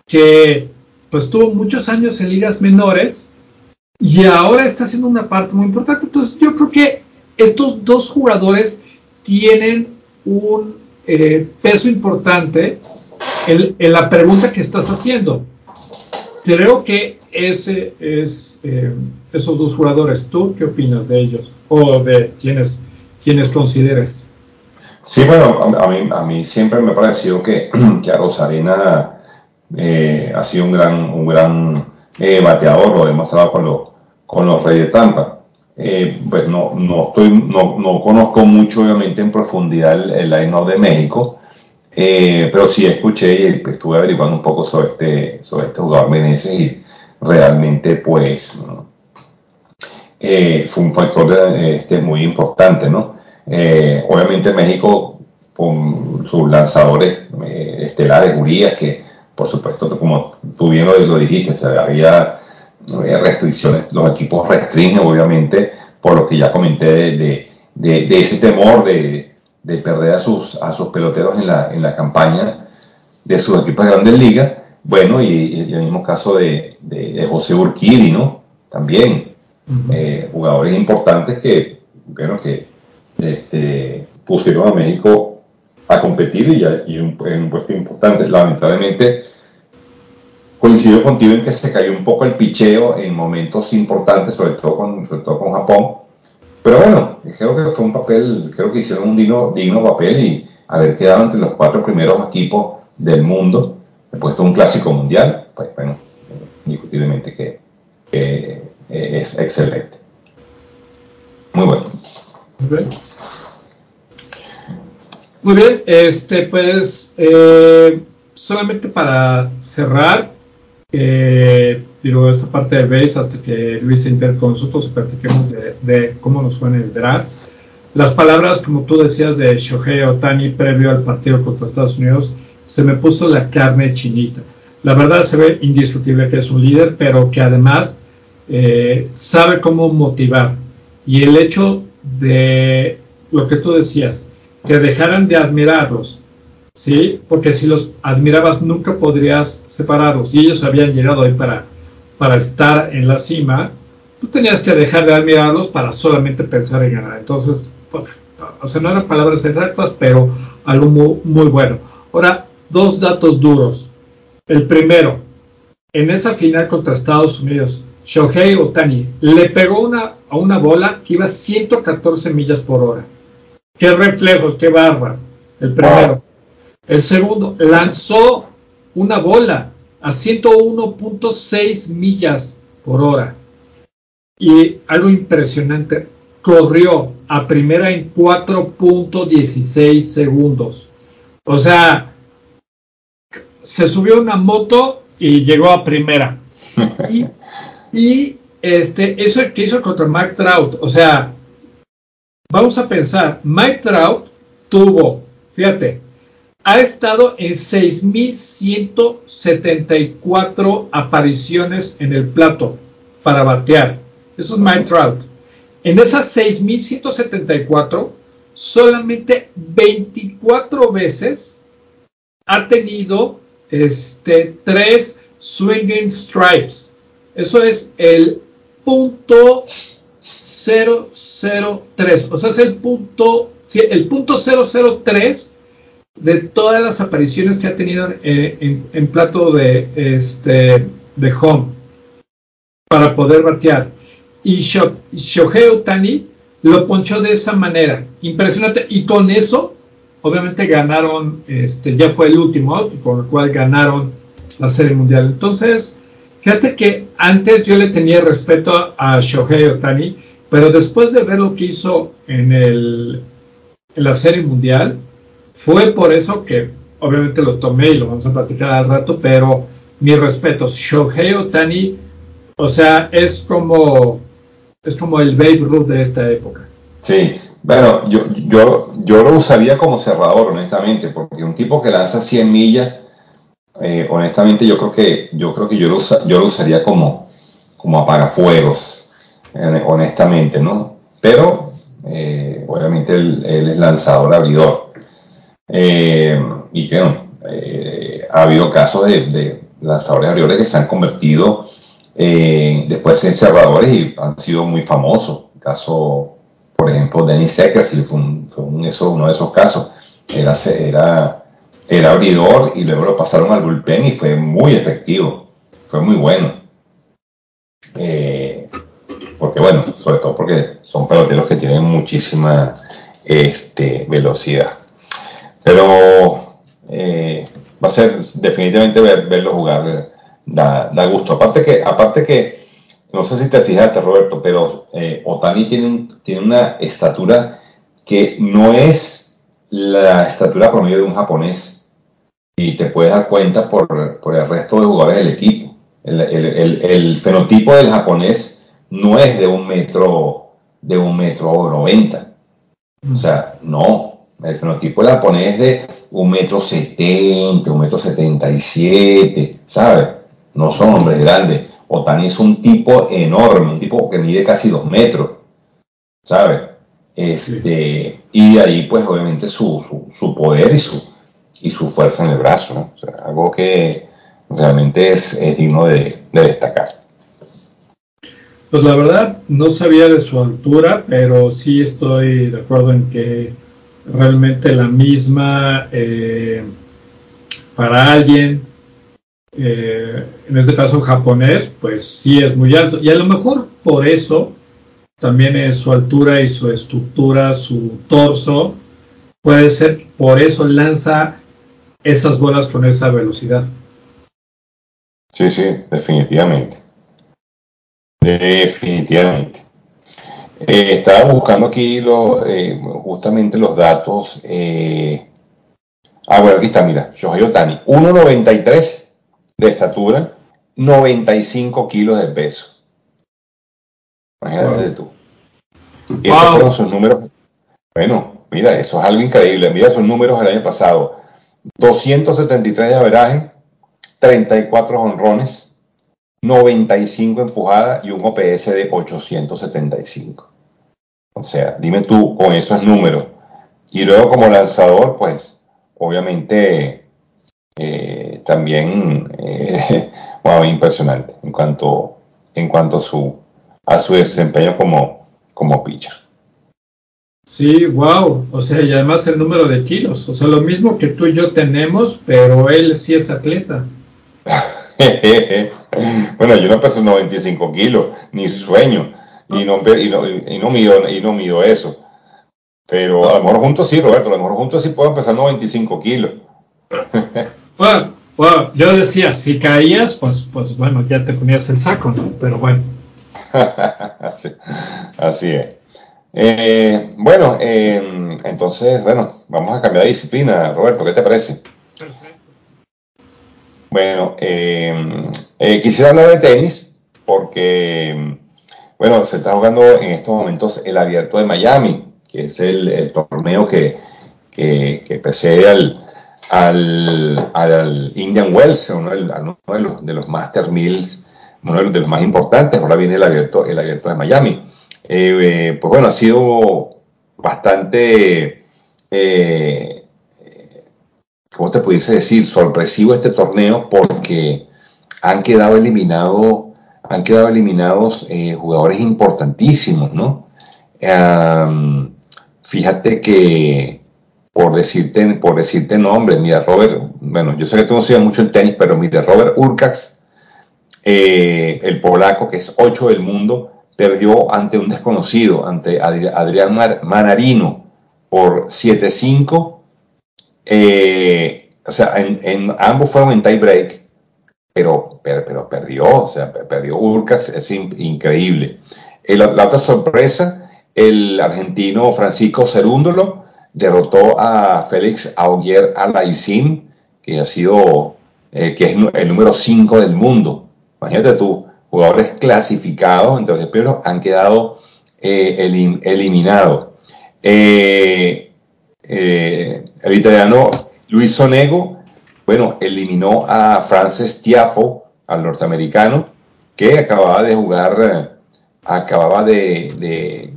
S2: que pues tuvo muchos años en ligas menores y ahora está haciendo una parte muy importante. Entonces yo creo que estos dos jugadores tienen un eh, peso importante en la pregunta que estás haciendo creo que ese es eh, esos dos jugadores. ¿Tú qué opinas de ellos o de quienes, quienes consideres?
S1: Sí, bueno, a, mí, a mí siempre me ha parecido que, que a Rosarena eh, ha sido un gran, un gran eh, bateador, lo he demostrado con, los con los Reyes de Tampa. pues no, no, estoy, no, no, conozco mucho, obviamente, en profundidad el, el line de México, eh, pero sí escuché y estuve averiguando un poco sobre este, sobre este jugador Meneses y realmente pues eh, fue un factor este, muy importante, ¿no? Eh, obviamente México con sus lanzadores estelares, Urias, que por supuesto, como tú bien lo, dijiste, había, restricciones, los equipos restringen obviamente por lo que ya comenté de, de ese temor de de perder a sus, a sus peloteros en la, en la campaña de sus equipos de grandes ligas. Bueno, y, el mismo caso de, de, José Urquidi, ¿no? También, eh, jugadores importantes que, bueno, que este, pusieron a México a competir y, un, en un puesto importante. Lamentablemente, coincido contigo en que se cayó un poco el picheo en momentos importantes, sobre todo con, Japón, pero bueno, creo que fue un papel, creo que hicieron un digno, digno papel y haber quedado entre los cuatro primeros equipos del mundo, puesto un clásico mundial, pues bueno, indiscutiblemente que, eh, es excelente. Muy bueno.
S2: Muy bien, este, pues eh, solamente para cerrar, eh, digo, esta parte de base hasta que Luis se inter con nosotros y platiquemos de, cómo nos fue en el draft. Las palabras, como tú decías, de Shohei Otani previo al partido contra Estados Unidos, se me puso la carne chinita. La verdad se ve indiscutible que es un líder, pero que además eh, sabe cómo motivar. Y el hecho de lo que tú decías, que dejaran de admirarlos, ¿sí? Porque si los admirabas nunca podrías separarlos. Y ellos habían llegado ahí para, para estar en la cima, tú tenías que dejar de admirarlos para solamente pensar en ganar. Entonces, pues, o sea, no eran palabras exactas, pero algo muy, bueno. Ahora, dos datos duros. El primero, en esa final contra Estados Unidos, Shohei Otani le pegó una, a una bola que iba a 114 millas por hora. Qué reflejos, qué bárbaro. El primero. El segundo, lanzó una bola a 101.6 millas por hora. Y algo impresionante, corrió a primera en 4.16 segundos. O sea, se subió una moto y llegó a primera. Y, este, eso que hizo contra Mike Trout, o sea, vamos a pensar, Mike Trout tuvo, fíjate, ha estado en 6.174 apariciones en el plato para batear. Eso es Mike Trout. En esas 6.174, solamente 24 veces ha tenido este, tres swinging stripes. Eso es el punto 003. O sea, es el punto, el punto 003 de todas las apariciones que ha tenido en, plato de, este, de home para poder batear. Y Shohei Otani lo ponchó de esa manera. Impresionante. Y con eso obviamente ganaron, este, ya fue el último con el cual ganaron la Serie Mundial. Entonces, fíjate que antes yo le tenía respeto a Shohei Otani, pero después de ver lo que hizo en, el, en la Serie Mundial, fue por eso que obviamente lo tomé y lo vamos a platicar al rato, pero mi respeto, Shohei Otani, o sea, es como, es como el Babe Ruth de esta época.
S1: Sí, bueno, yo, yo, yo lo usaría como cerrador, honestamente, porque un tipo que lanza 100 millas, eh, honestamente yo creo que yo creo que yo lo, yo lo usaría como, como apagafuegos, honestamente, ¿no? Pero eh, obviamente él, es lanzador abridor. y que no, ha habido casos de, lanzadores abridores que se han convertido después en cerradores y han sido muy famosos. caso por ejemplo, Denis Seckers fue, un, eso, uno de esos casos. Era, era, era abridor y luego lo pasaron al bullpen y fue muy efectivo. Fue muy bueno. Eh, porque bueno, sobre todo porque son peloteros que tienen muchísima este, velocidad. Pero eh, va a ser definitivamente ver, verlo jugar da, da, gusto. Aparte que, aparte que no sé si te fijaste, Roberto, pero eh, Otani tiene, tiene una estatura que no es la estatura promedio de un japonés. Y te puedes dar cuenta por, el resto de jugadores del equipo. El, fenotipo del japonés no es de un metro, de un metro noventa. O sea, no. El fenotipo del japonés es de un metro setenta, un metro setenta y siete, ¿sabes? No son hombres grandes. Otani es un tipo enorme, un tipo que mide casi dos metros, ¿sabes? Este, Y de ahí, pues, obviamente, su, poder y su, y su fuerza en el brazo, ¿no? O sea, algo que realmente es, digno de, destacar.
S2: Pues la verdad, no sabía de su altura, pero sí estoy de acuerdo en que realmente la misma eh, para alguien eh, en este caso japonés, pues sí es muy alto. Y a lo mejor por eso también es su altura y su estructura, su torso, puede ser por eso lanza esas bolas con esa velocidad.
S1: Sí, sí, definitivamente. Definitivamente. Eh, estaba buscando aquí eh, justamente los datos. ah, bueno, aquí está, mira, Shohei Otani, 1.93 de estatura, 95 kilos de peso. Imagínate tú. Y estos fueron sus números. Bueno, mira, eso es algo increíble. Mira sus números del año pasado. 273 de averaje, 34 honrones, 95 empujadas y un OPS de 875. O sea, dime tú con esos números, Y luego como lanzador, pues obviamente eh, también eh, impresionante en cuanto, en cuanto a, su, a su desempeño como, como pitcher.
S2: Sí, wow. O sea, y además el número de kilos. O sea, lo mismo que tú y yo tenemos, pero él sí es atleta.
S1: bueno, yo no peso 95 kilos, ni sueño, y no, y no, y no, mido, y no mido eso. Pero a lo mejor juntos sí, Roberto, a lo mejor juntos sí puedo pesar 95 kilos.
S2: bueno, bueno, yo decía, si caías, pues, pues bueno, ya te ponías el saco, ¿no? Pero bueno.
S1: así, es. Eh, bueno, eh, entonces, bueno, vamos a cambiar de disciplina, Roberto, ¿qué te parece? Perfecto. Bueno, eh, quisiera hablar de tenis porque, bueno, se está jugando en estos momentos el Abierto de Miami, que es el, torneo que, que, precede al, al, Indian Wells, uno, de, los, de los Master Mills, uno de los más importantes. Ahora viene el Abierto, el abierto de Miami. Eh, pues bueno, ha sido bastante, eh, ¿cómo te pudiese decir? Sorpresivo este torneo porque han quedado eliminados, han quedado eliminados eh, jugadores importantísimos, ¿no? fíjate que, por decirte, por decirte nombres, mira, Robert, bueno, yo sé que tú no sabes mucho el tenis, pero mira, Robert Urcax, el polaco que es 8 del mundo, perdió ante un desconocido, ante Adrián Manarino, por 7-5. Eh, o sea, en, ambos fueron en tie break, pero, pero, perdió, o sea, perdió Urcax, es increíble. la otra sorpresa, el argentino Francisco Cerúndolo derrotó a Félix Augier Alaicín, que ha sido, eh, que es el número 5 del mundo. Imagínate tú, jugadores clasificados entre los primeros han quedado eh, eliminados. Eh, eh, el italiano Luis Sonego, bueno, eliminó a Francis Tiafo, al norteamericano, que acababa de jugar, acababa de,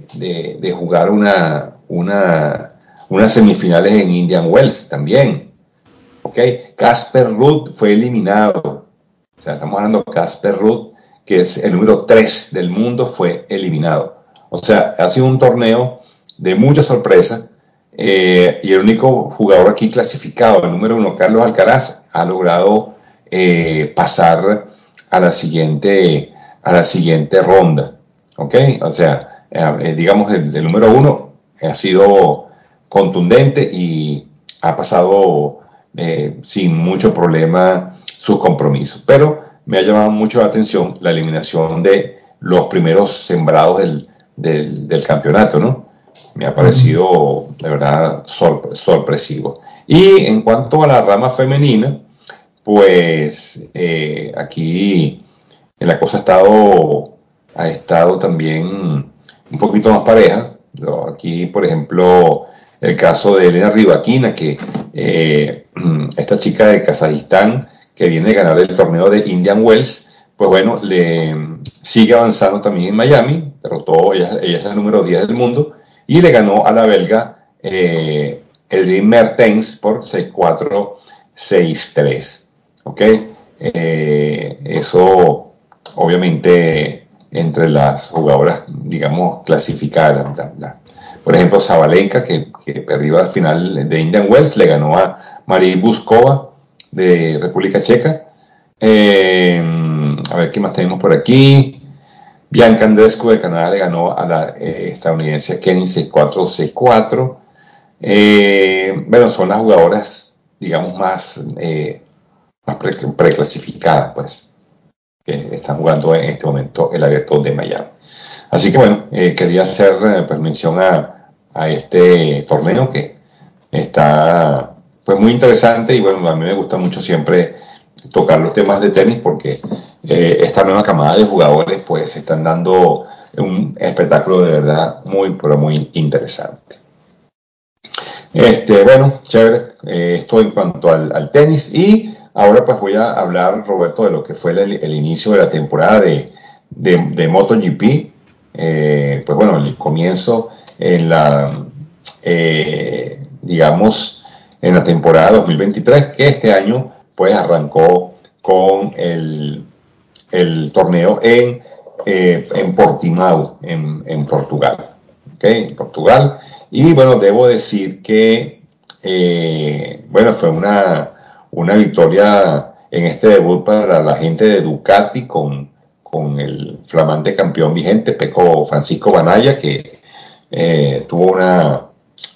S1: jugar una, una, unas semifinales en Indian Wells también. ¿Ok? Casper Ruth fue eliminado. O sea, estamos hablando de Casper Ruth que es el número 3 del mundo, fue eliminado. O sea, ha sido un torneo de mucha sorpresa eh, y el único jugador aquí clasificado, el número 1, Carlos Alcaraz, ha logrado eh, pasar a la siguiente, a la siguiente ronda. ¿Ok? O sea, eh, digamos, el, el número 1 ha sido contundente y ha pasado sin mucho problema sus compromisos. Pero me ha llamado mucho la atención la eliminación de los primeros sembrados del, campeonato, ¿no? Me ha parecido, de verdad, sorpresivo. Y en cuanto a la rama femenina, pues eh, aquí la cosa ha estado, ha estado también un poquito más pareja. Aquí, por ejemplo, el caso de Elena Rivaquina, que eh, esta chica de Kazajistán que viene a ganar el torneo de Indian Wells, pues bueno, le sigue avanzando también en Miami, derrotó, ella, ella es la número 10 del mundo, y le ganó a la belga eh, Edwin Mertens por 6-4, 6-3. ¿Ok? Eh, eso, obviamente, entre las jugadoras, digamos, clasificadas. por ejemplo, Zabalenka, que, perdió al final de Indian Wells, le ganó a Marie Buskova de República Checa. Eh, a ver qué más tenemos por aquí. Bianca Andrescu de Canadá le ganó a la eh, estadounidense Kenny 6-4-6-4. Eh, bueno, son las jugadoras, digamos, más, más preclasificadas, pues, que están jugando en este momento el abierto de Miami. Así que bueno, quería hacer pues, mención a, a este torneo que está pues muy interesante y bueno, a mí me gusta mucho siempre tocar los temas de tenis porque eh, esta nueva camada de jugadores pues están dando un espectáculo de verdad muy, pero muy interesante. Este, bueno, chévere, eh, esto en cuanto al, tenis y ahora pues voy a hablar, Roberto, de lo que fue el, inicio de la temporada de, de, MotoGP. Eh, pues bueno, el comienzo en la, digamos, en la temporada 2023, que este año pues arrancó con el, el torneo en, eh, en Portimao, en, en Portugal. ¿okay? Portugal. Y bueno, debo decir que, eh, bueno, fue una, una victoria en este debut para la gente de Ducati con, con el flamante campeón vigente, Peco Francisco Banaya, que eh, tuvo una,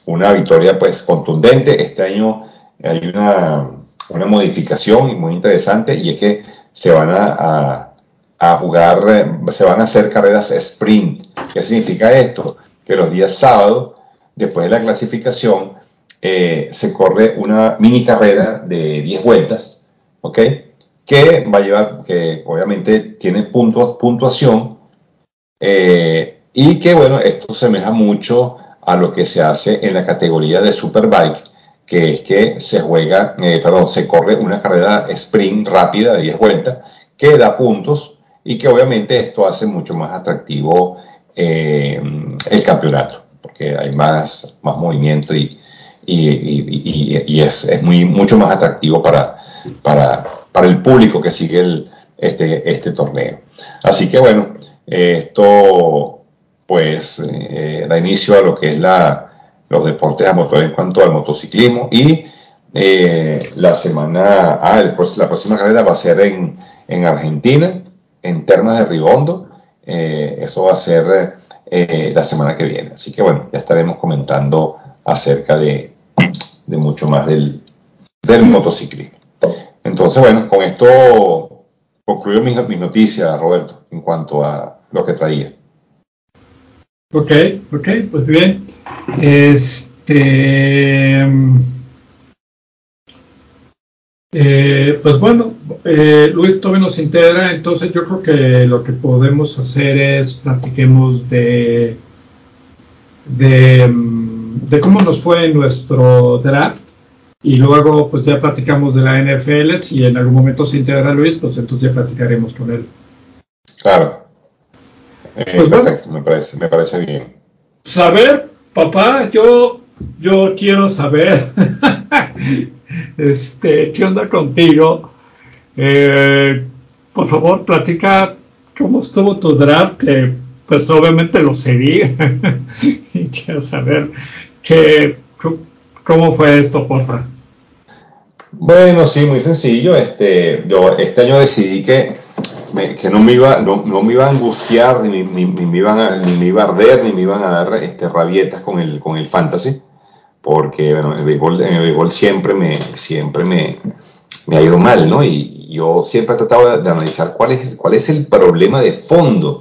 S1: una victoria pues contundente. Este año hay una, una modificación muy interesante y es que se van a, a, jugar, se van a hacer carreras sprint. ¿Qué significa esto? Que los días sábados, después de la clasificación, eh, se corre una mini carrera de 10 vueltas, ¿ok? Que va a llevar, que obviamente tiene puntos, puntuación, eh, y que bueno, esto semeja mucho a lo que se hace en la categoría de Superbike, que es que se juega, eh, perdón, se corre una carrera sprint rápida de 10 vueltas que da puntos y que obviamente esto hace mucho más atractivo eh, el campeonato, porque hay más, más movimiento y, y, es, es, muy, mucho más atractivo para, para, para el público que sigue el, este, este torneo. Así que bueno, esto pues eh, da inicio a lo que es la, los deportes a motor en cuanto al motociclismo y eh, la semana, ah, la próxima carrera va a ser en, en Argentina, en Termas de Rigondo, eh, eso va a ser eh, la semana que viene, así que bueno, ya estaremos comentando acerca de, de mucho más del, del motociclismo. Entonces, bueno, con esto concluyo mis, mis noticias, Roberto, en cuanto a lo que traía.
S2: Ok, ok, pues bien. Este. Eh, pues bueno, eh, Luis todavía nos integra, entonces yo creo que lo que podemos hacer es platiquemos de, de, de cómo nos fue nuestro draft y luego pues ya platicamos de la NFL, si en algún momento se integra Luis, pues entonces ya platicaremos con él.
S1: Claro. Eh, pues perfecto, me, parece, me parece bien.
S2: Saber, papá, yo, yo quiero saber este, qué onda contigo. Eh, por favor, platica cómo estuvo tu draft, que pues obviamente lo seguí. y quiero saber qué, cómo fue esto, porfa.
S1: Bueno, sí, muy sencillo. Este, yo este año decidí que que no me iba, no, me iba a angustiar, ni, ni, me iban a, ni me iba a arder, ni me iban a dar este, rabietas con el, con el fantasy, porque bueno, el béisbol, en el béisbol siempre me, siempre me, me ha ido mal, ¿no? Y, yo siempre he tratado de, analizar cuál es, cuál es el problema de fondo,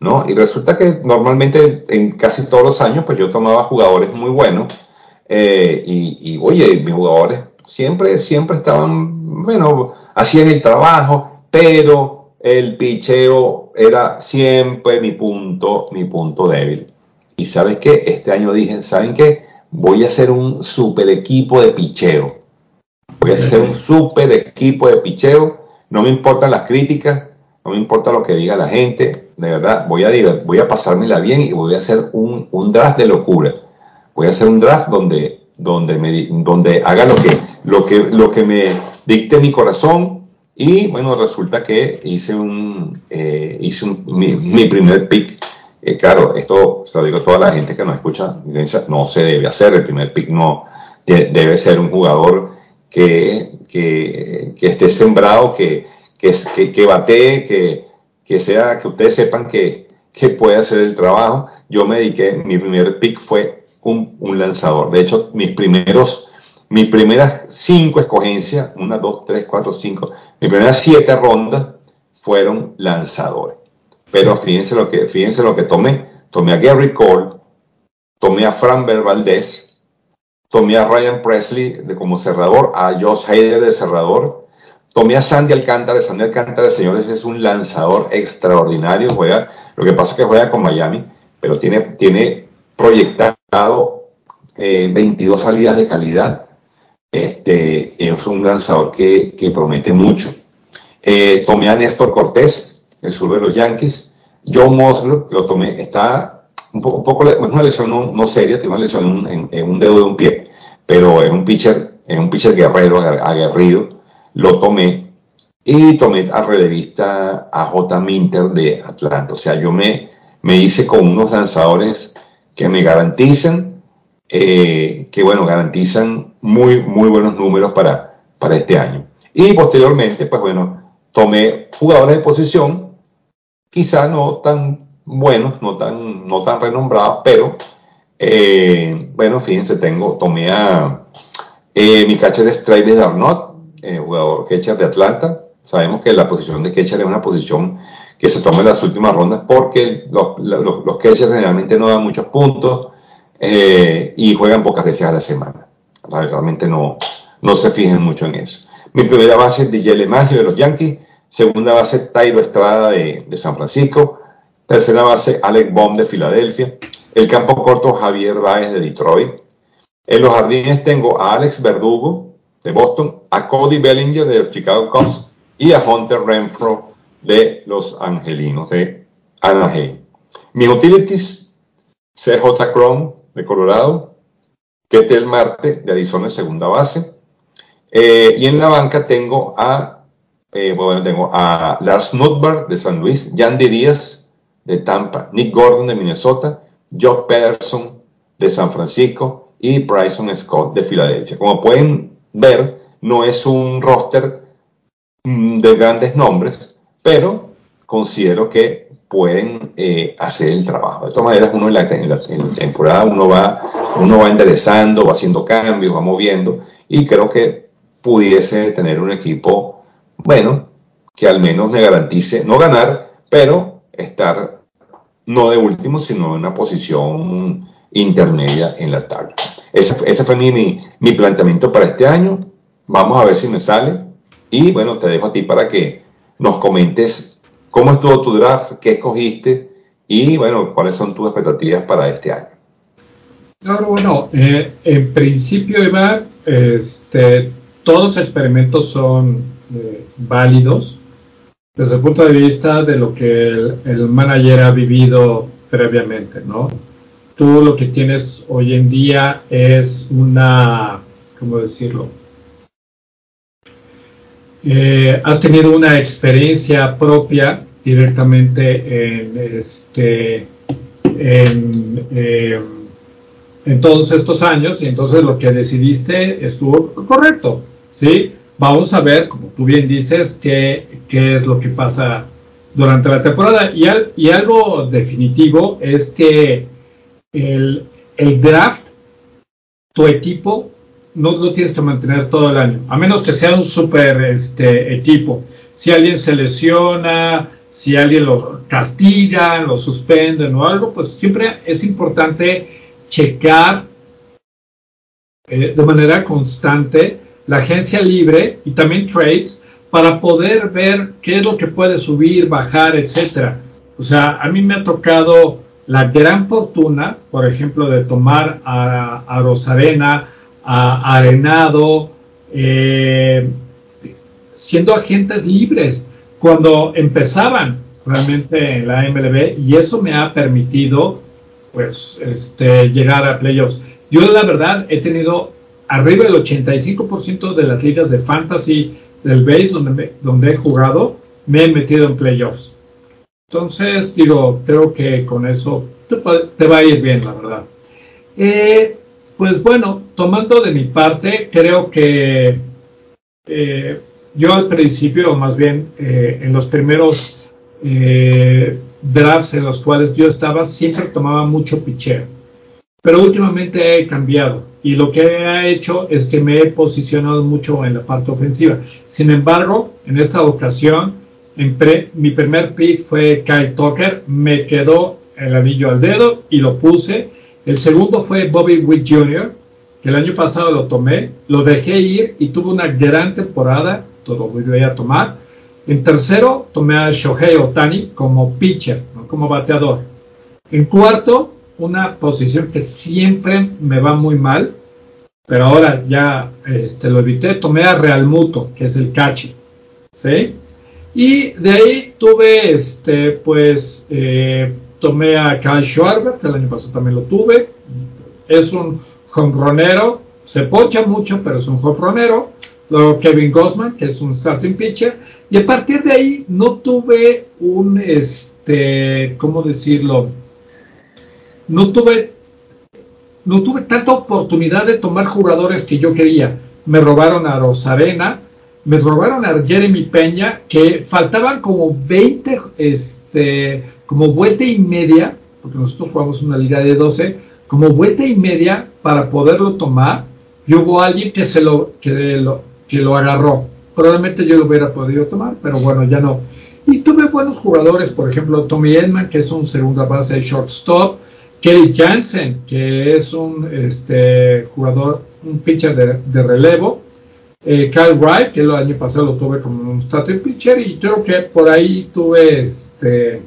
S1: ¿no? Y resulta que normalmente en casi todos los años, pues yo tomaba jugadores muy buenos, eh, y, y, oye, mis jugadores siempre, siempre estaban, bueno, hacían el trabajo, pero el picheo era siempre mi punto, mi punto débil. Y sabes qué, este año dije, ¿saben qué? Voy a hacer un super equipo de picheo. Voy a hacer un super equipo de picheo. No me importan las críticas, no me importa lo que diga la gente. De verdad, voy a, voy a pasármela bien y voy a hacer un, un draft de locura. Voy a hacer un draft donde, donde, me, donde haga lo que, lo, que, lo que me dicte mi corazón y bueno, resulta que hice un, eh, hice un, mi, primer pick. Eh, claro, esto se lo digo a toda la gente que nos escucha, no se debe hacer, el primer pick no debe ser un jugador que, que, que esté sembrado, que, que, que batee, que, que, sea, que ustedes sepan que, que puede hacer el trabajo. Yo me dediqué, mi primer pick fue un, un lanzador. De hecho, mis primeros, mis primeras cinco escogencias, una, dos, tres, cuatro, cinco, mis primeras siete rondas fueron lanzadores. Pero fíjense lo que, fíjense lo que tomé. Tomé a Gary Cole, tomé a Fran Valdez, tomé a Ryan Presley de, como cerrador, a Josh Hader de cerrador, tomé a Sandy Alcántara. Sandy Alcántara, señores, es un lanzador extraordinario. Juega, lo que pasa es que juega con Miami, pero tiene, tiene proyectado 22 eh, salidas de calidad este, es un lanzador que, que promete mucho. Eh, tomé a Néstor Cortés, el sur de los Yankees. John Mosley, lo tomé, está un poco, poco una lesión no, seria, tiene una lesión en, un dedo de un pie, pero es un pitcher, es un pitcher guerrero, aguerrido. Lo tomé y tomé a revista a J. Minter de Atlanta. O sea, yo me, me hice con unos lanzadores que me garantizan, eh, que bueno, garantizan muy, muy buenos números para, para este año. Y posteriormente, pues bueno, tomé jugadores de posición, quizá no tan buenos, no tan, no tan renombrados, pero eh, bueno, fíjense, tengo, tomé a eh, mi catcher de Travis Darnot, eh, jugador catcher de Atlanta. Sabemos que la posición de catcher es una posición que se toma en las últimas rondas porque los, los, los catchers generalmente no dan muchos puntos y juegan pocas veces a la semana. Realmente no, no se fijen mucho en eso. Mi primera base es DJ Maggio de los Yankees, segunda base Tairo Estrada de, San Francisco, tercera base Alex Baum de Filadelfia, el campo corto Javier Báez de Detroit. En los jardines tengo a Alex Verdugo de Boston, a Cody Bellinger de Chicago Cubs y a Hunter Renfro de los Angelinos de Anaheim. Mis utilities, CJ Chrome de Colorado, Ketel Marte de Arizona en segunda base. Eh, y en la banca tengo a, eh, bueno, tengo a Lars Nutberg de San Luis, Yandy Díaz de Tampa, Nick Gordon de Minnesota Joe Pederson de San Francisco y Bryson Scott de Filadelfia. Como pueden ver, no es un roster mm, de grandes nombres, pero considero que pueden eh, hacer el trabajo. De todas maneras, uno en la, temporada uno va, uno va enderezando, va haciendo cambios, va moviendo y creo que pudiese tener un equipo, bueno, que al menos me garantice no ganar, pero estar no de último, sino en una posición intermedia en la tabla. Ese, fue mi, mi, planteamiento para este año. Vamos a ver si me sale. Y bueno, te dejo a ti para que nos comentes cómo estuvo tu draft, qué escogiste y bueno, cuáles son tus expectativas para este año.
S2: Claro, bueno, eh, en principio, Iván, este, todos los experimentos son eh, válidos desde el punto de vista de lo que el, manager ha vivido previamente, ¿no? Tú lo que tienes hoy en día es una, ¿cómo decirlo? Eh, has tenido una experiencia propia directamente en este eh, en todos estos años y entonces lo que decidiste estuvo correcto, ¿sí? vamos a ver, como tú bien dices, qué, qué es lo que pasa durante la temporada. Y, y algo definitivo es que el, draft, tu equipo, no lo tienes que mantener todo el año, a menos que sea un super este, equipo. Si alguien se lesiona, si alguien lo castiga, lo suspenden o algo, pues siempre es importante checar eh, de manera constante la agencia libre y también trades para poder ver qué es lo que puede subir, bajar, etcétera. O sea, a mí me ha tocado la gran fortuna, por ejemplo, de tomar a, Rosarena, Arenado, eh, siendo agentes libres cuando empezaban realmente en la MLB y eso me ha permitido pues este, llegar a playoffs. Yo la verdad he tenido arriba del 85% de las ligas de fantasy del base donde, donde he jugado, me he metido en playoffs. Entonces, digo, creo que con eso te, va a ir bien, la verdad. Eh, pues bueno, tomando de mi parte, creo que eh, yo al principio, o más bien eh, en los primeros drafts en los cuales yo estaba, siempre tomaba mucho picheo. Pero últimamente he cambiado y lo que he hecho es que me he posicionado mucho en la parte ofensiva. Sin embargo, en esta ocasión, mi primer pick fue Kyle Tucker, me quedó el anillo al dedo y lo puse. El segundo fue Bobby Witt Jr., que el año pasado lo tomé, lo dejé ir y tuvo una gran temporada, todo voy a tomar. En tercero, tomé a Shohei Otani como pitcher, no como bateador. En cuarto, una posición que siempre me va muy mal, pero ahora ya este, lo evité, tomé a Real Muto, que es el cachi, ¿sí? Y de ahí tuve, este, pues, eh, tomé a Kyle Schwarber, que el año pasado también lo tuve, es un jonronero, se pocha mucho, pero es un jonronero. Luego Kevin Gossman, que es un starting pitcher. Y a partir de ahí no tuve un, este, ¿cómo decirlo? No tuve, no tuve tanta oportunidad de tomar jugadores que yo quería. Me robaron a Rosarena, me robaron a Jeremy Peña, que faltaban como 20, este, como vuelta y media, porque nosotros jugamos una liga de 12, como vuelta y media para poderlo tomar. Y hubo alguien que se lo, que lo, que lo agarró. Probablemente yo lo hubiera podido tomar, pero bueno, ya no. Y tuve buenos jugadores, por ejemplo, Tommy Edman, que es un segunda base de shortstop, Kelly Jansen, que es un este, jugador, un pitcher de relevo, eh, Kyle Wright, que el año pasado lo tuve como un starting pitcher, y creo que por ahí tuve este,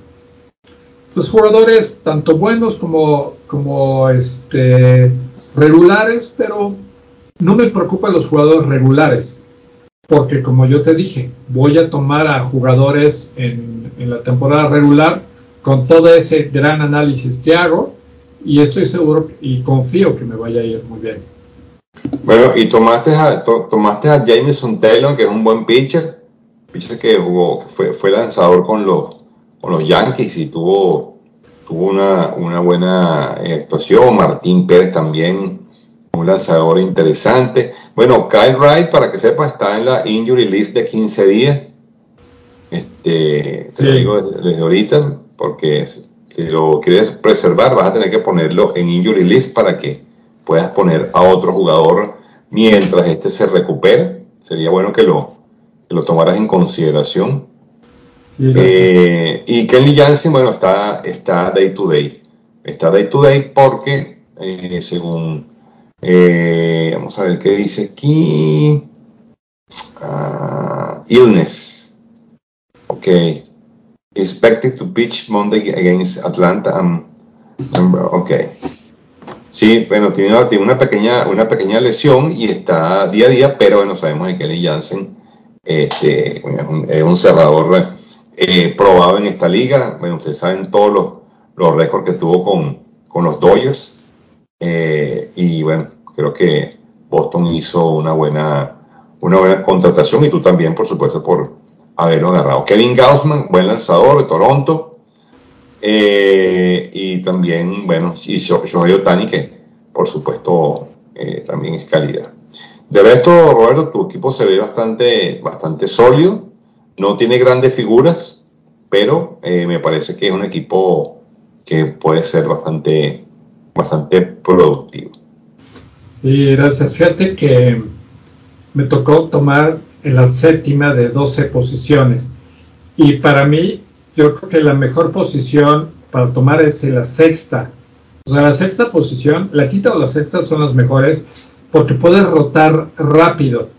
S2: pues jugadores tanto buenos como, como este, regulares, pero no me preocupan los jugadores regulares, porque como yo te dije, voy a tomar a jugadores en, en la temporada regular con todo ese gran análisis que hago, y estoy seguro y confío que me vaya a ir muy bien.
S1: Bueno, y tomaste a, tomaste a Jameson Taylor, que es un buen pitcher, pitcher que jugó, que fue, fue lanzador con los, con los Yankees y tuvo, tuvo una, una buena actuación. Martín Pérez también, un lanzador interesante. Bueno, Kyle Wright, para que sepa, está en la injury list de 15 días. Este, te lo digo desde, ahorita, porque si lo quieres preservar, vas a tener que ponerlo en injury list para que puedas poner a otro jugador mientras este se recupere. Sería bueno que lo, lo tomaras en consideración. Eh, y Kenny Jansen, bueno, está, está day to day. Está day to day porque, eh, según, eh, vamos a ver qué dice aquí, uh, illness. Ok. Expected to pitch Monday against Atlanta. Um, ok. Sí, bueno, tiene, una, pequeña, una pequeña lesión y está día a día, pero bueno, sabemos que Kelly Jansen este, es, un, cerrador eh, probado en esta liga. Bueno, ustedes saben todos los, los récords que tuvo con, con los Dodgers. Eh, y bueno, creo que Boston hizo una buena, una buena contratación y tú también, por supuesto, por haberlo agarrado. Kevin Gaussman, buen lanzador de Toronto. Eh, y también, bueno, y Shohei Otani, que por supuesto también es calidad. De resto, Roberto, tu equipo se ve bastante, bastante sólido, no tiene grandes figuras, pero eh, me parece que es un equipo que puede ser bastante, bastante productivo.
S2: Sí, gracias. Fíjate que me tocó tomar en la séptima de 12 posiciones. Y para mí yo creo que la mejor posición para tomar es la sexta. O sea, la sexta posición, la quinta o la sexta son las mejores porque puedes rotar rápido.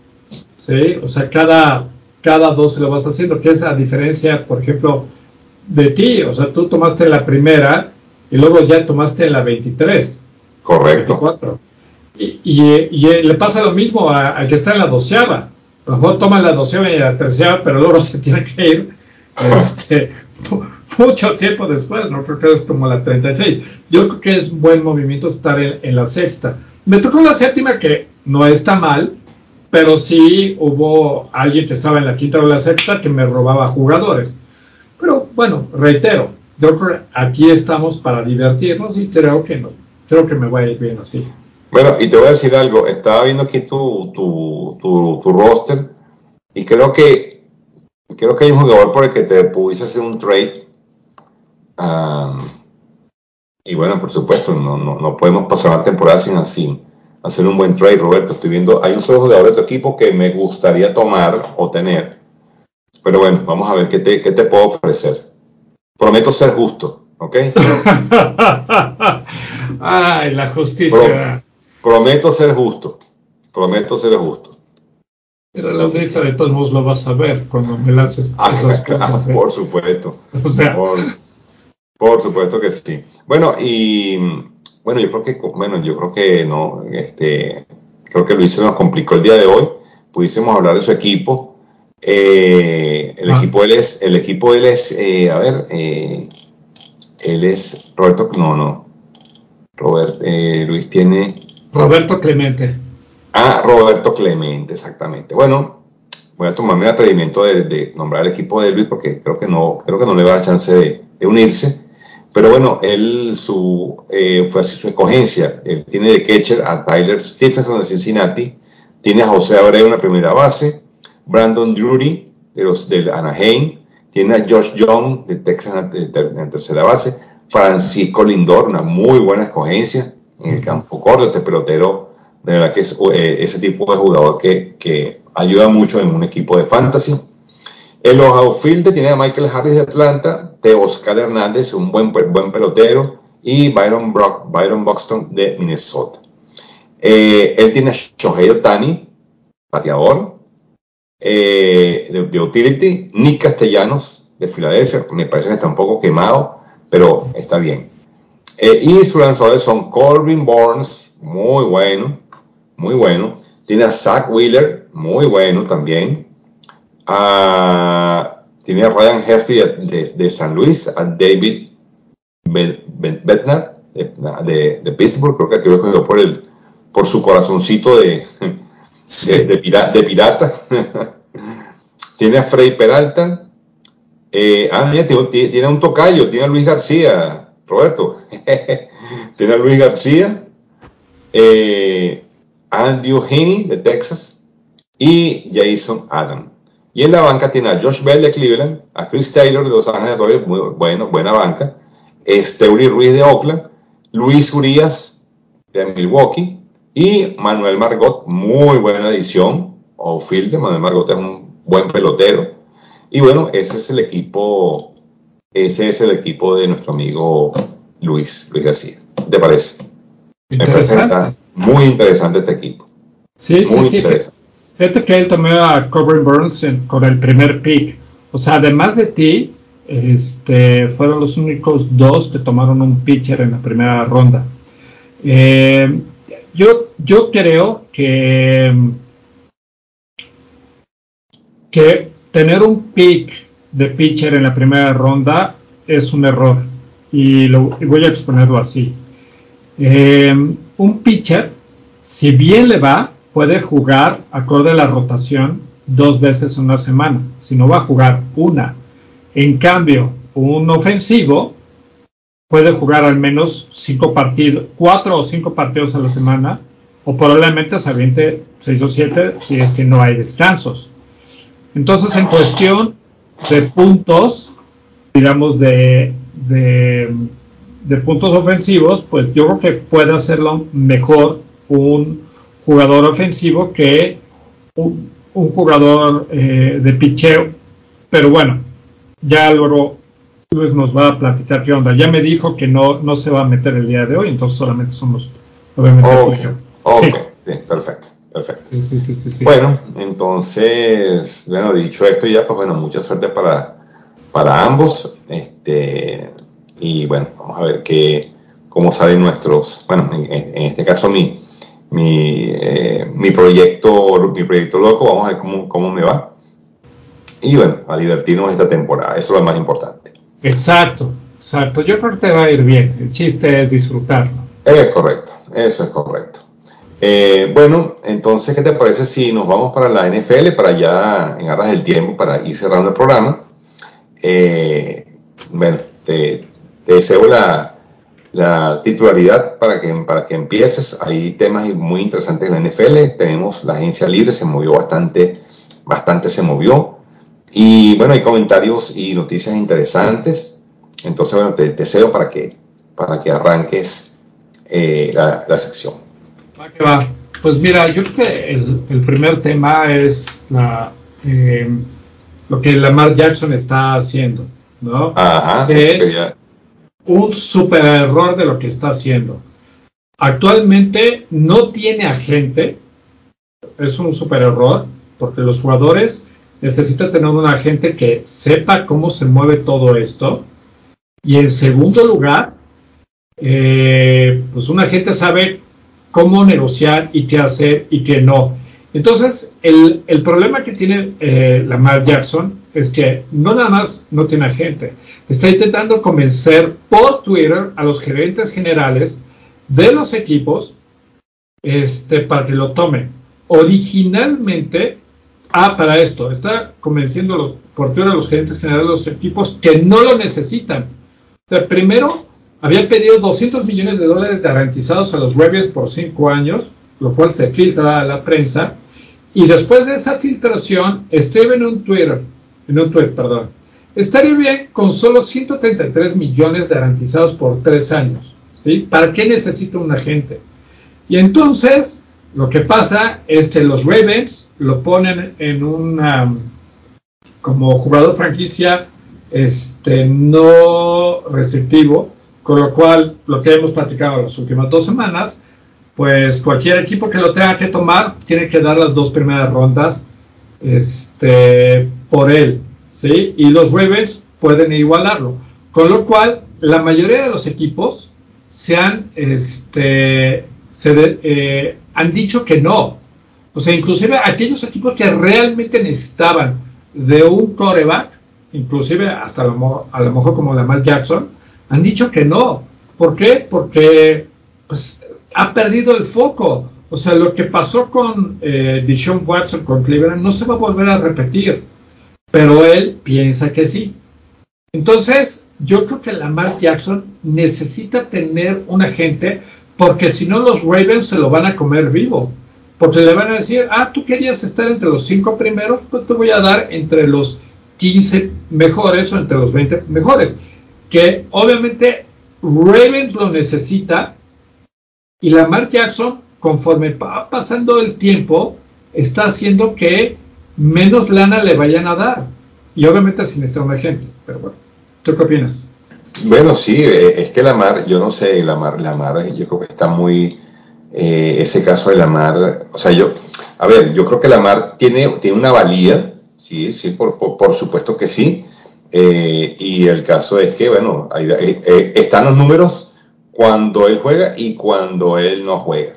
S2: ¿sí? O sea, cada, cada dos se lo vas haciendo, que es la diferencia, por ejemplo, de ti. O sea, tú tomaste la primera y luego ya tomaste la 23.
S1: Correcto.
S2: 24. Y, y, le pasa lo mismo al que está en la doceava. A lo mejor toma la doceava y la tercera, pero luego se tiene que ir este, mucho tiempo después, no creo que es como la 36. Yo creo que es buen movimiento estar en, la sexta. Me tocó la séptima que no está mal, pero sí hubo alguien que estaba en la quinta o la sexta que me robaba jugadores. Pero bueno, reitero, yo aquí estamos para divertirnos y creo que no, creo que me va a ir bien así.
S1: Bueno, y te voy a decir algo, estaba viendo aquí tu, tu, tu, tu roster y creo que creo que hay un jugador por el que te pudiste hacer un trade. y bueno, por supuesto, no, no, podemos pasar la temporada sin, así hacer un buen trade, Roberto. Estoy viendo, hay un solo jugador de tu equipo que me gustaría tomar o tener. Pero bueno, vamos a ver qué te, qué te puedo ofrecer. Prometo ser justo, ¿ok?
S2: Ay, la justicia.
S1: prometo ser justo. Prometo ser justo.
S2: Pero la audiencia de todos modos lo vas a ver cuando me lances
S1: ah, esas cosas. ¿eh? Por supuesto. por, supuesto que sí. Bueno, y bueno, yo creo que, bueno, yo creo que no, este, creo que Luis se nos complicó el día de hoy. Pudiésemos hablar de su equipo. Eh, el, ah. equipo él es, el equipo él es, eh, a ver, él es Roberto, no, no. Robert, Luis tiene.
S2: Roberto Clemente.
S1: Ah, Roberto Clemente, exactamente. Bueno, voy a tomarme el atrevimiento de, nombrar el equipo de Luis porque creo que no, creo que no le va a dar chance de, unirse. Pero bueno, él su, eh, fue así su escogencia. Él tiene de catcher a Tyler Stephenson de Cincinnati, tiene a José Abreu en la primera base, Brandon Drury de los del Anaheim, tiene a Josh Young de Texas en la tercera base, Francisco Lindor, una muy buena escogencia en el campo corto, este pelotero, de verdad que es eh, ese tipo de jugador que, que, ayuda mucho en un equipo de fantasy. En los outfield tiene a Michael Harris de Atlanta, de Oscar Hernández, un buen, buen pelotero, y Byron, Brock, Byron Buxton de Minnesota. Eh, él tiene a Shohei Otani, bateador, eh, de, utility, Nick Castellanos de Filadelfia, me parece que está un poco quemado, pero está bien. Eh, y sus lanzadores son Corbin Burns, muy bueno, muy bueno. Tiene a Zach Wheeler, muy bueno también. Ah, tiene a Ryan Heffy de, San Luis, a David Bednar de, de, Pittsburgh, creo que quedó por, el, por su corazoncito de, de, pirata. tiene a Frey Peralta. Eh, ah, mira, tiene, un tocayo, tiene a Luis García, Roberto. tiene a Luis García. Eh, Andrew Heaney de Texas y Jason Adam. Y en la banca tiene a Josh Bell de Cleveland, a Chris Taylor de Los Ángeles muy bueno, buena banca, Steuri Ruiz de Oakland, Luis Urias de Milwaukee, y Manuel Margot, muy buena edición, o fielder, Manuel Margot es un buen pelotero. Y bueno, ese es el equipo, ese es el equipo de nuestro amigo Luis, Luis García. ¿Te parece? Me parece muy interesante este equipo.
S2: Sí, sí, sí. Fíjate que él tomó a Corbin Burns con el primer pick. O sea, además de ti, este, fueron los únicos dos que tomaron un pitcher en la primera ronda. Eh, yo, yo creo que, que tener un pick de pitcher en la primera ronda es un error. Y, lo, voy a exponerlo así. Eh, un pitcher, si bien le va, puede jugar acorde a la rotación dos veces en una semana. Si no va a jugar una. En cambio, un ofensivo puede jugar al menos cinco partidos, cuatro o cinco partidos a la semana, o probablemente se aviente seis o siete si es que no hay descansos. Entonces, en cuestión de puntos, digamos, de, de, puntos ofensivos, pues yo creo que puede hacerlo mejor un jugador ofensivo que un, jugador eh, de picheo. Pero bueno, ya luego Luis nos va a platicar qué onda. Ya me dijo que no, no se va a meter el día de hoy, entonces solamente somos, obviamente,
S1: Ok, sí. perfecto, perfecto. Sí, sí, sí, bueno, entonces, bueno, dicho esto ya, pues bueno, mucha suerte para, para ambos. Este, y bueno, vamos a ver qué, cómo salen nuestros, bueno, en, este caso mi, mi, eh, mi, proyecto, mi proyecto loco, vamos a ver cómo, cómo me va. Y bueno, a divertirnos esta temporada, eso es lo más importante.
S2: Exacto, exacto. Yo creo que te va a ir bien. El chiste es disfrutarlo.
S1: Es correcto, eso es correcto. Eh, bueno, entonces, ¿qué te parece si nos vamos para la NFL, para ya en aras del tiempo, para ir cerrando el programa? Eh, bueno, te, deseo la, titularidad para que, para que empieces. Hay temas muy interesantes en la NFL. Tenemos la agencia libre, se movió bastante, bastante se movió. Y bueno, hay comentarios y noticias interesantes. Entonces, bueno, te deseo para que, para que arranques eh, la, sección.
S2: Pues mira, yo creo que el, primer tema es la, eh, lo que Lamar Jackson está haciendo, ¿no?
S1: Ajá,
S2: es un super error de lo que está haciendo. Actualmente no tiene agente, es un super error, porque los jugadores necesita tener un agente que sepa cómo se mueve todo esto. Y en segundo lugar, eh, pues un agente sabe cómo negociar y qué hacer y qué no. Entonces, el, problema que tiene eh, Lamar Jackson es que no nada más no tiene agente, está intentando convencer por Twitter a los gerentes generales de los equipos este, para que lo tomen. originalmente, ah, para esto, está convenciendo los porteros, a los gerentes generales de los equipos que no lo necesitan. Primero, había pedido 200 millones de dólares garantizados a los Ravens por cinco años, lo cual se filtra a la prensa. Y después de esa filtración, escribe en un Twitter, perdón, estaría bien con solo 133 millones garantizados por tres años. ¿sí? ¿Para qué necesita un agente? Y entonces, lo que pasa es que los Ravens lo ponen en un como jugador franquicia este, no restrictivo, con lo cual lo que hemos platicado las últimas dos semanas, pues cualquier equipo que lo tenga que tomar tiene que dar las dos primeras rondas este, por él, ¿sí? Y los Ravens pueden igualarlo. Con lo cual, la mayoría de los equipos se han, este, se eh, han dicho que no. O sea, inclusive aquellos equipos que realmente necesitaban de un coreback, inclusive hasta a lo, a lo mejor como Lamar Jackson, han dicho que no. ¿Por qué? Porque pues, ha perdido el foco. O sea, lo que pasó con eh, Deshaun Watson con Cleveland no se va a volver a repetir, pero él piensa que sí. Entonces, yo creo que Lamar Jackson necesita tener un agente porque si no los Ravens se lo van a comer vivo. Porque le van a decir, ah, tú querías estar entre los cinco primeros, pues te voy a dar entre los 15 mejores o entre los 20 mejores. Que obviamente Ravens lo necesita y Lamar Jackson, conforme va pasando el tiempo, está haciendo que menos lana le vayan a dar. Y obviamente sin un agente. Pero bueno, ¿tú qué opinas?
S1: Bueno, sí, eh, es que la mar, yo no sé, la mar, la mar, yo creo que está muy, eh, ese caso de la mar, o sea, yo, a ver, yo creo que la mar tiene, tiene una valía, sí, sí, por, por, supuesto que sí, eh, y el caso es que, bueno, están los números cuando él juega y cuando él no juega.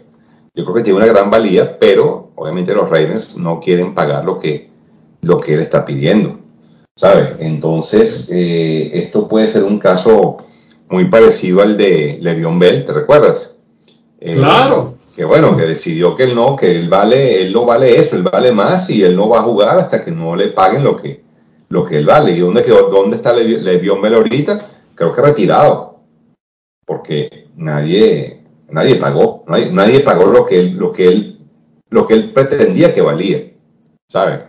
S1: Yo creo que tiene una gran valía, pero obviamente los Ravens no quieren pagar lo que, lo que él está pidiendo. ¿sabes? Entonces, eh, esto puede ser un caso muy parecido al de Le'Veon Bell, ¿te recuerdas?
S2: Eh, claro.
S1: Que bueno, que decidió que él no, que él vale, él no vale eso, él vale más y él no va a jugar hasta que no le paguen lo que, lo que él vale. ¿Y dónde, quedó, dónde está Le'Veon Bell ahorita? Creo que retirado, porque nadie, nadie pagó, nadie, nadie pagó lo que él, lo que él, lo que él pretendía que valía, ¿sabes?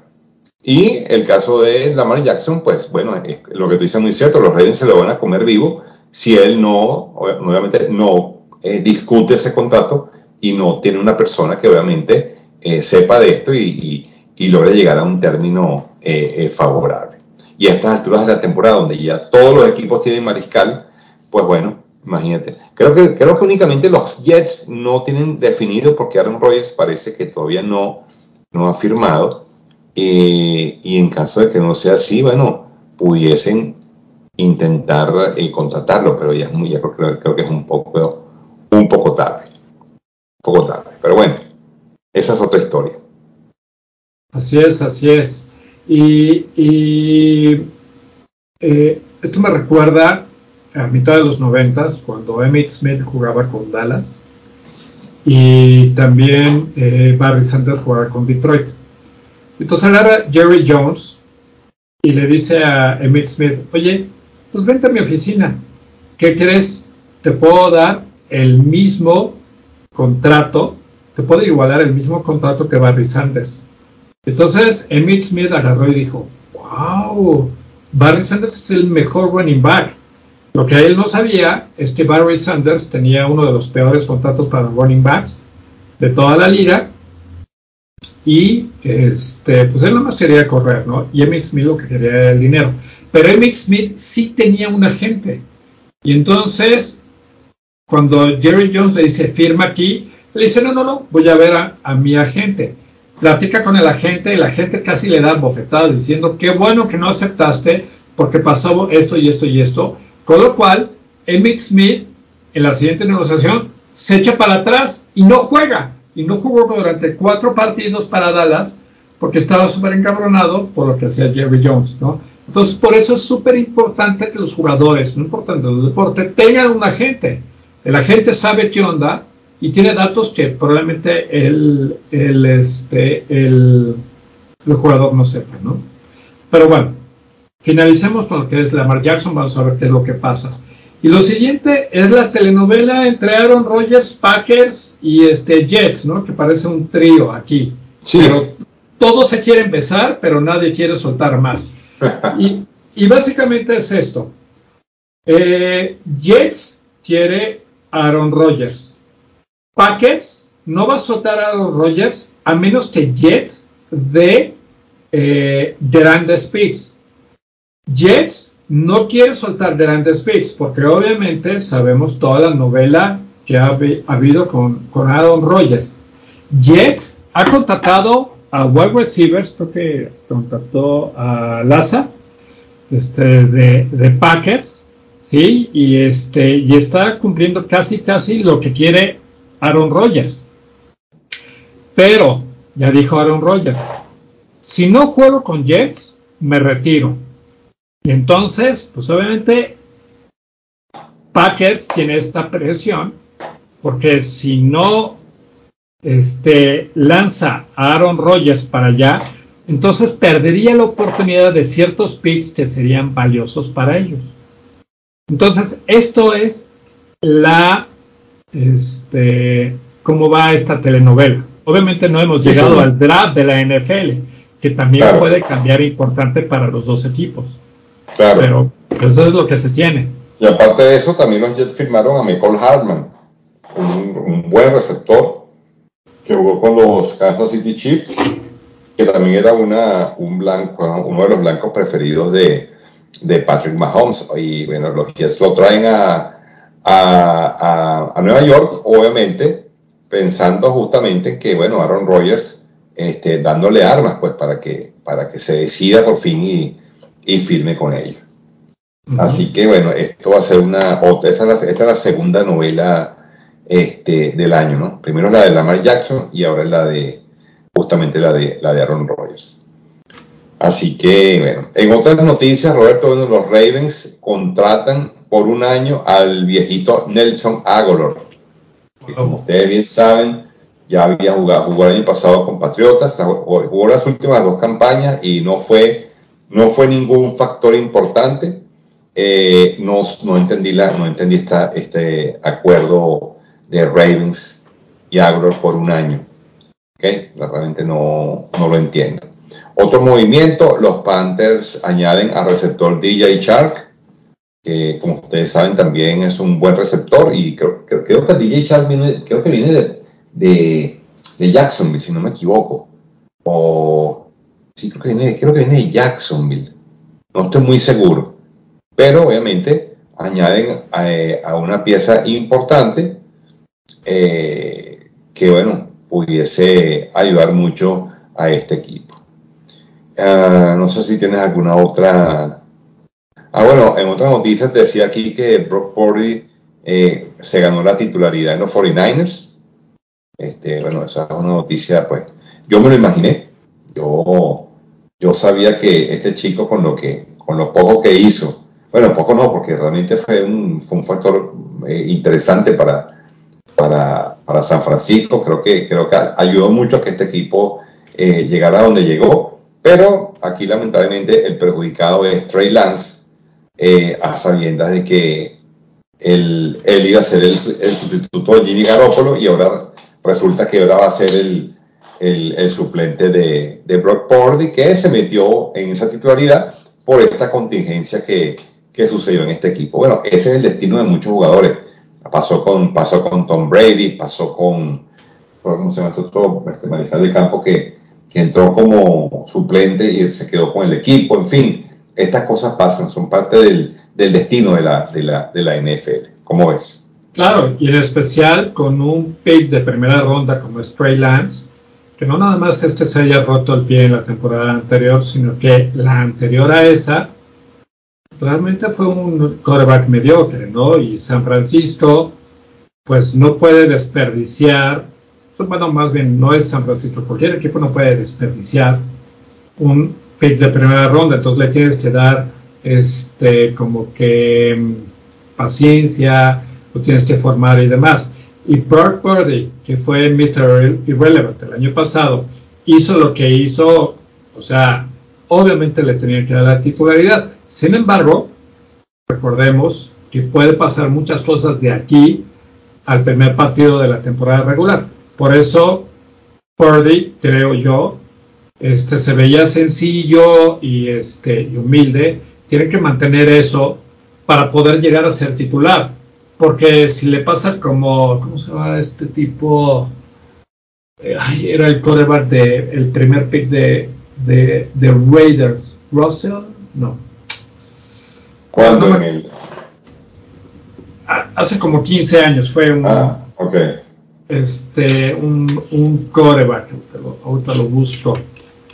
S1: Y el caso de Lamar Jackson, pues bueno, lo que tú dices es muy cierto, los Ravens se lo van a comer vivo si él no, obviamente, no eh, discute ese contrato y no tiene una persona que obviamente eh, sepa de esto y, y, logre llegar a un término eh, favorable. Y a estas alturas de la temporada, donde ya todos los equipos tienen mariscal, pues bueno, imagínate. Creo que, creo que únicamente los Jets no tienen definido porque Aaron Rodgers parece que todavía no, no ha firmado eh, y en caso de que no sea así, bueno, pudiesen intentar eh, contratarlo, pero ya, creo, que es un poco, un poco tarde. Un poco tarde. Pero bueno, esa es otra historia.
S2: Así es, así es. Y, y eh, esto me recuerda a mitad de los noventas, cuando Emmett Smith jugaba con Dallas y también Barry Sanders jugaba con Detroit. Entonces agarra Jerry Jones y le dice a Emmitt Smith, oye, pues vente a mi oficina. ¿Qué crees? Te puedo dar el mismo contrato, te puedo igualar el mismo contrato que Barry Sanders. Entonces Emmitt Smith agarró y dijo, wow, Barry Sanders es el mejor running back. Lo que él no sabía es que Barry Sanders tenía uno de los peores contratos para running backs de toda la liga y este, pues él nada más quería correr, ¿no? Y Emmitt Smith lo que quería era el dinero. Pero Emmitt Smith sí tenía un agente. Y entonces, cuando Jerry Jones le dice, firma aquí, le dice, no, no, no, voy a ver a, mi agente. Platica con el agente y el agente casi le da bofetadas diciendo, qué bueno que no aceptaste porque pasó esto y esto y esto. Con lo cual, Emmitt Smith, en la siguiente negociación, se echa para atrás y no juega y no jugó durante cuatro partidos para Dallas porque estaba súper encabronado por lo que hacía Jerry Jones, ¿no? Entonces, por eso es súper importante que los jugadores, no importante el deporte, tengan un agente. El agente sabe qué onda y tiene datos que probablemente el, el, este, el, el jugador no sepa, ¿no? Pero bueno, finalicemos con lo que es Lamar Jackson, vamos a ver qué es lo que pasa. Y lo siguiente es la telenovela entre Aaron Rodgers, Packers y este Jets, ¿no? Que parece un trío aquí.
S1: Sí.
S2: Pero todos se quieren besar, pero nadie quiere soltar más. Y, y básicamente es esto. Eh, Jets quiere Aaron Rodgers. Packers no va a soltar a Aaron Rodgers a menos que Jets de eh, Durant Speeds. Jets no quiere soltar Durant Speeds porque obviamente sabemos toda la novela que ha, ha habido con, con Aaron Rodgers. Jets ha contratado a wide receivers, creo que contactó a Laza este, de, de, Packers, ¿sí? Y, este, y está cumpliendo casi, casi lo que quiere Aaron Rodgers. Pero, ya dijo Aaron Rodgers, si no juego con Jets, me retiro. Y entonces, pues obviamente, Packers tiene esta presión, porque si no este, lanza a Aaron Rodgers para allá, entonces perdería la oportunidad de ciertos picks que serían valiosos para ellos. Entonces, esto es la, este, cómo va esta telenovela. Obviamente no hemos llegado al draft de la NFL, que también claro. puede cambiar importante para los dos equipos.
S1: Claro.
S2: Pero, pero eso es lo que se tiene.
S1: Y aparte de eso, también los Jets firmaron a Michael Hartman, un, un buen receptor que jugó con los Kansas City Chiefs, que también era una, un blanco, uno de los blancos preferidos de, de Patrick Mahomes. Y bueno, los Jets lo traen a, a, a, a, Nueva York, obviamente, pensando justamente que, bueno, Aaron Rodgers este, dándole armas, pues, para que, para que se decida por fin y, y firme con ellos. Uh -huh. Así que, bueno, esto va a ser una otra, esta es la, esta es la segunda novela este, del año, ¿no? Primero la de Lamar Jackson y ahora la de justamente la de la de Aaron Rodgers. Así que, bueno, en otras noticias, Roberto, bueno, los Ravens contratan por un año al viejito Nelson Aguilar, que como ustedes bien saben, ya había jugado, jugó el año pasado con Patriotas, jugó las últimas dos campañas y no fue, no fue ningún factor importante. Eh, no, entendí, la, no entendí esta, este acuerdo de Ravens y Agro por un año. Realmente no, no lo entiendo. Otro movimiento, los Panthers añaden al receptor DJ Shark, que como ustedes saben también es un buen receptor y creo, creo, creo que DJ Shark viene, creo que viene de, de, de, Jacksonville, si no me equivoco. O sí, creo que viene, creo que viene de Jacksonville. No estoy muy seguro. Pero obviamente añaden a, a una pieza importante eh, que, bueno, pudiese ayudar mucho a este equipo. Uh, no sé si tienes alguna otra. Ah, bueno, en otras noticias decía aquí que Brock Purdy eh, se ganó la titularidad en los 49ers. Este, bueno, esa es una noticia, pues, yo me lo imaginé. Yo, yo sabía que este chico con lo que, con lo poco que hizo, bueno, poco no, porque realmente fue un, fue un factor eh, interesante para, para, para, San Francisco. Creo que, creo que ayudó mucho a que este equipo eh, llegara a donde llegó. Pero aquí lamentablemente el perjudicado es Trey Lance, eh, a sabiendas de que él, él, iba a ser el, el, sustituto de Jimmy Garoppolo y ahora resulta que ahora va a ser el, el, el suplente de, de, Brock Purdy que se metió en esa titularidad por esta contingencia que, que sucedió en este equipo. Bueno, ese es el destino de muchos jugadores. Pasó con, pasó con Tom Brady, pasó con, ¿cómo se llama otro este mariscal de campo que, que entró como suplente y se quedó con el equipo? En fin, estas cosas pasan, son parte del, del destino de la, de, la, de la NFL. ¿Cómo ves?
S2: Claro, y en especial con un pick de primera ronda como es Trey Lance, que no nada más este se haya roto el pie en la temporada anterior, sino que la anterior a esa realmente fue un quarterback mediocre, ¿no? Y San Francisco, pues no puede desperdiciar, bueno, más bien no es San Francisco, cualquier equipo no puede desperdiciar un pick de primera ronda, entonces le tienes que dar, este, como que paciencia, lo tienes que formar y demás. Y Brock Purdy, que fue Mr. Irrelevant el año pasado, hizo lo que hizo, o sea, obviamente le tenía que dar la titularidad. Sin embargo, recordemos que puede pasar muchas cosas de aquí al primer partido de la temporada regular. Por eso, Purdy, creo yo, este, se veía sencillo y, este, y humilde. Tiene que mantener eso para poder llegar a ser titular. Porque si le pasa como, ¿cómo se llama este tipo? Eh, era el quarterback de el primer pick de, de, Raiders. Russell, no.
S1: ¿Cuándo en el?
S2: Hace como 15 años fue un,
S1: ah, okay.
S2: este, un, un quarterback, ahorita lo busco,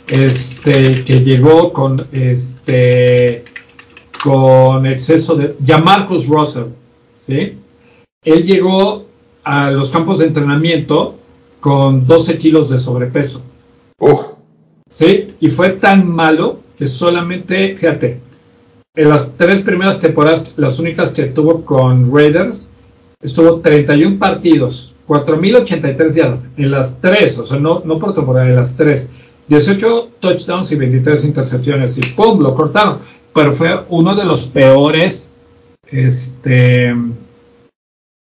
S2: este, que llegó con este con exceso de... Ya Marcus Russell, ¿sí? Él llegó a los campos de entrenamiento con 12 kilos de sobrepeso. ¿Sí? Y fue tan malo que solamente, fíjate, en las tres primeras temporadas, las únicas que tuvo con Raiders, estuvo 31 partidos, 4.083 yardas, en las tres, o sea, no, no por temporada, en las tres. 18 touchdowns y 23 intercepciones y ¡pum! lo cortaron pero fue uno de los peores este,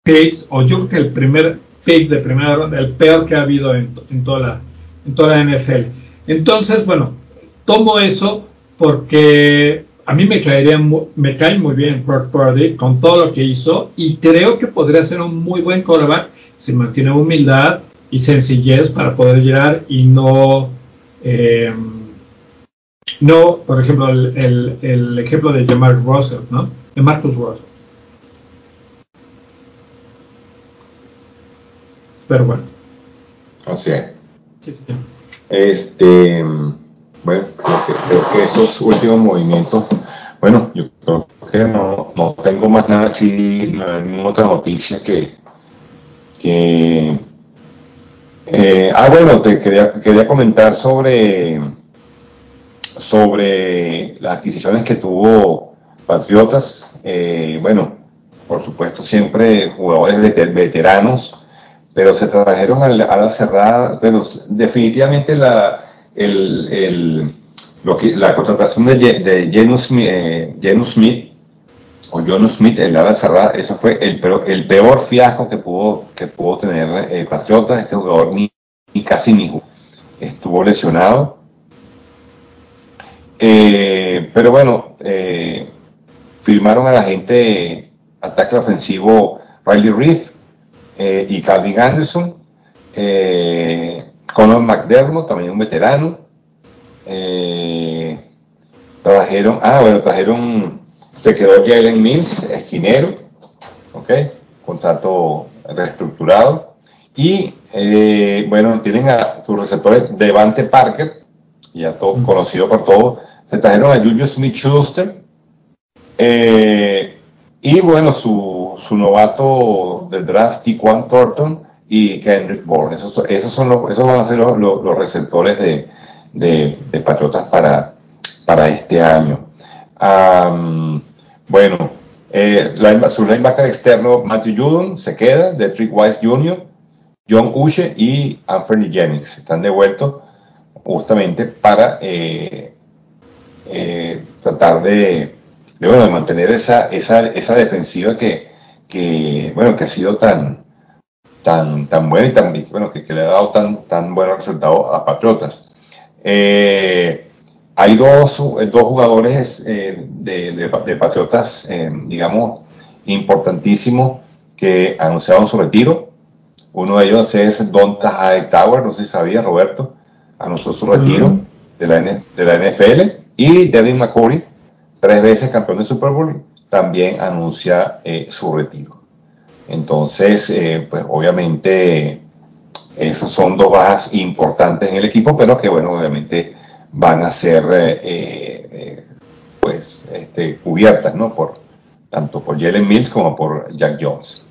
S2: picks, o yo creo que el primer pick de primera ronda, el peor que ha habido en, toda, la, en toda la NFL. Entonces, bueno, tomo eso porque a mí me, caería, me cae muy bien Brock Purdy con todo lo que hizo y creo que podría ser un muy buen quarterback si mantiene humildad y sencillez para poder llegar y no... Eh, no, por ejemplo, el, el, ejemplo de Jamar Russell, ¿no? De Marcus Russell. Pero bueno.
S1: Así es. Sí, sí. Este, bueno, creo que, esos últimos movimientos, bueno, yo creo que no, no tengo más nada así, ninguna otra noticia que, que eh, ah, bueno, te quería, quería comentar sobre sobre las adquisiciones que tuvo Patriotas. Eh, bueno, por supuesto, siempre jugadores veteranos, pero se trajeron a la, cerrada. Pero definitivamente la, el, lo que, la contratación de, de Smith, eh, Smith o John Smith en la ala cerrada, eso fue el peor, el peor fiasco que pudo, que pudo tener eh, Patriotas. Este jugador ni, ni casi ni estuvo lesionado eh, pero bueno, eh, firmaron a la gente ataque ofensivo Riley Reed eh, y Calvin Anderson, Conor McDermott, también un veterano. trajeron, ah, bueno, trajeron, se quedó Jalen Mills, esquinero, ok, contrato reestructurado. Y bueno, tienen a sus receptores Devante Parker, ya todo, conocido por todos. Se trajeron a Julius Smith Schuster. Eh, y bueno, su, su, novato del draft, Tiquan Thornton y Kendrick Bourne. Esos, esos, son los, esos van a ser los, los, receptores de, de, Patriotas para, para este año. bueno, eh, su linebacker externo, Matthew Judon, se queda, de Trick Wise Jr., John Uche y Anthony Jennings. Están devueltos justamente para eh, eh, tratar de, bueno, de mantener esa, esa, esa defensiva que, que, bueno, que ha sido tan, tan, tan buena y tan, bueno, que, le ha dado tan, tan buenos resultados a Patriotas. Eh, hay dos, dos jugadores de, de, Patriotas, digamos, importantísimos que anunciaron su retiro. Uno de ellos es Donta Tower, no sé si sabía, Roberto, anunció su retiro de, la, de la NFL. Y Devin McCourty, tres veces campeón de Super Bowl, también anuncia eh, su retiro. Entonces, eh, pues obviamente, esas son dos bajas importantes en el equipo, pero que, bueno, obviamente van a ser, eh, pues, este, cubiertas, ¿no? Por, tanto por Jalen Mills como por Jack Jones.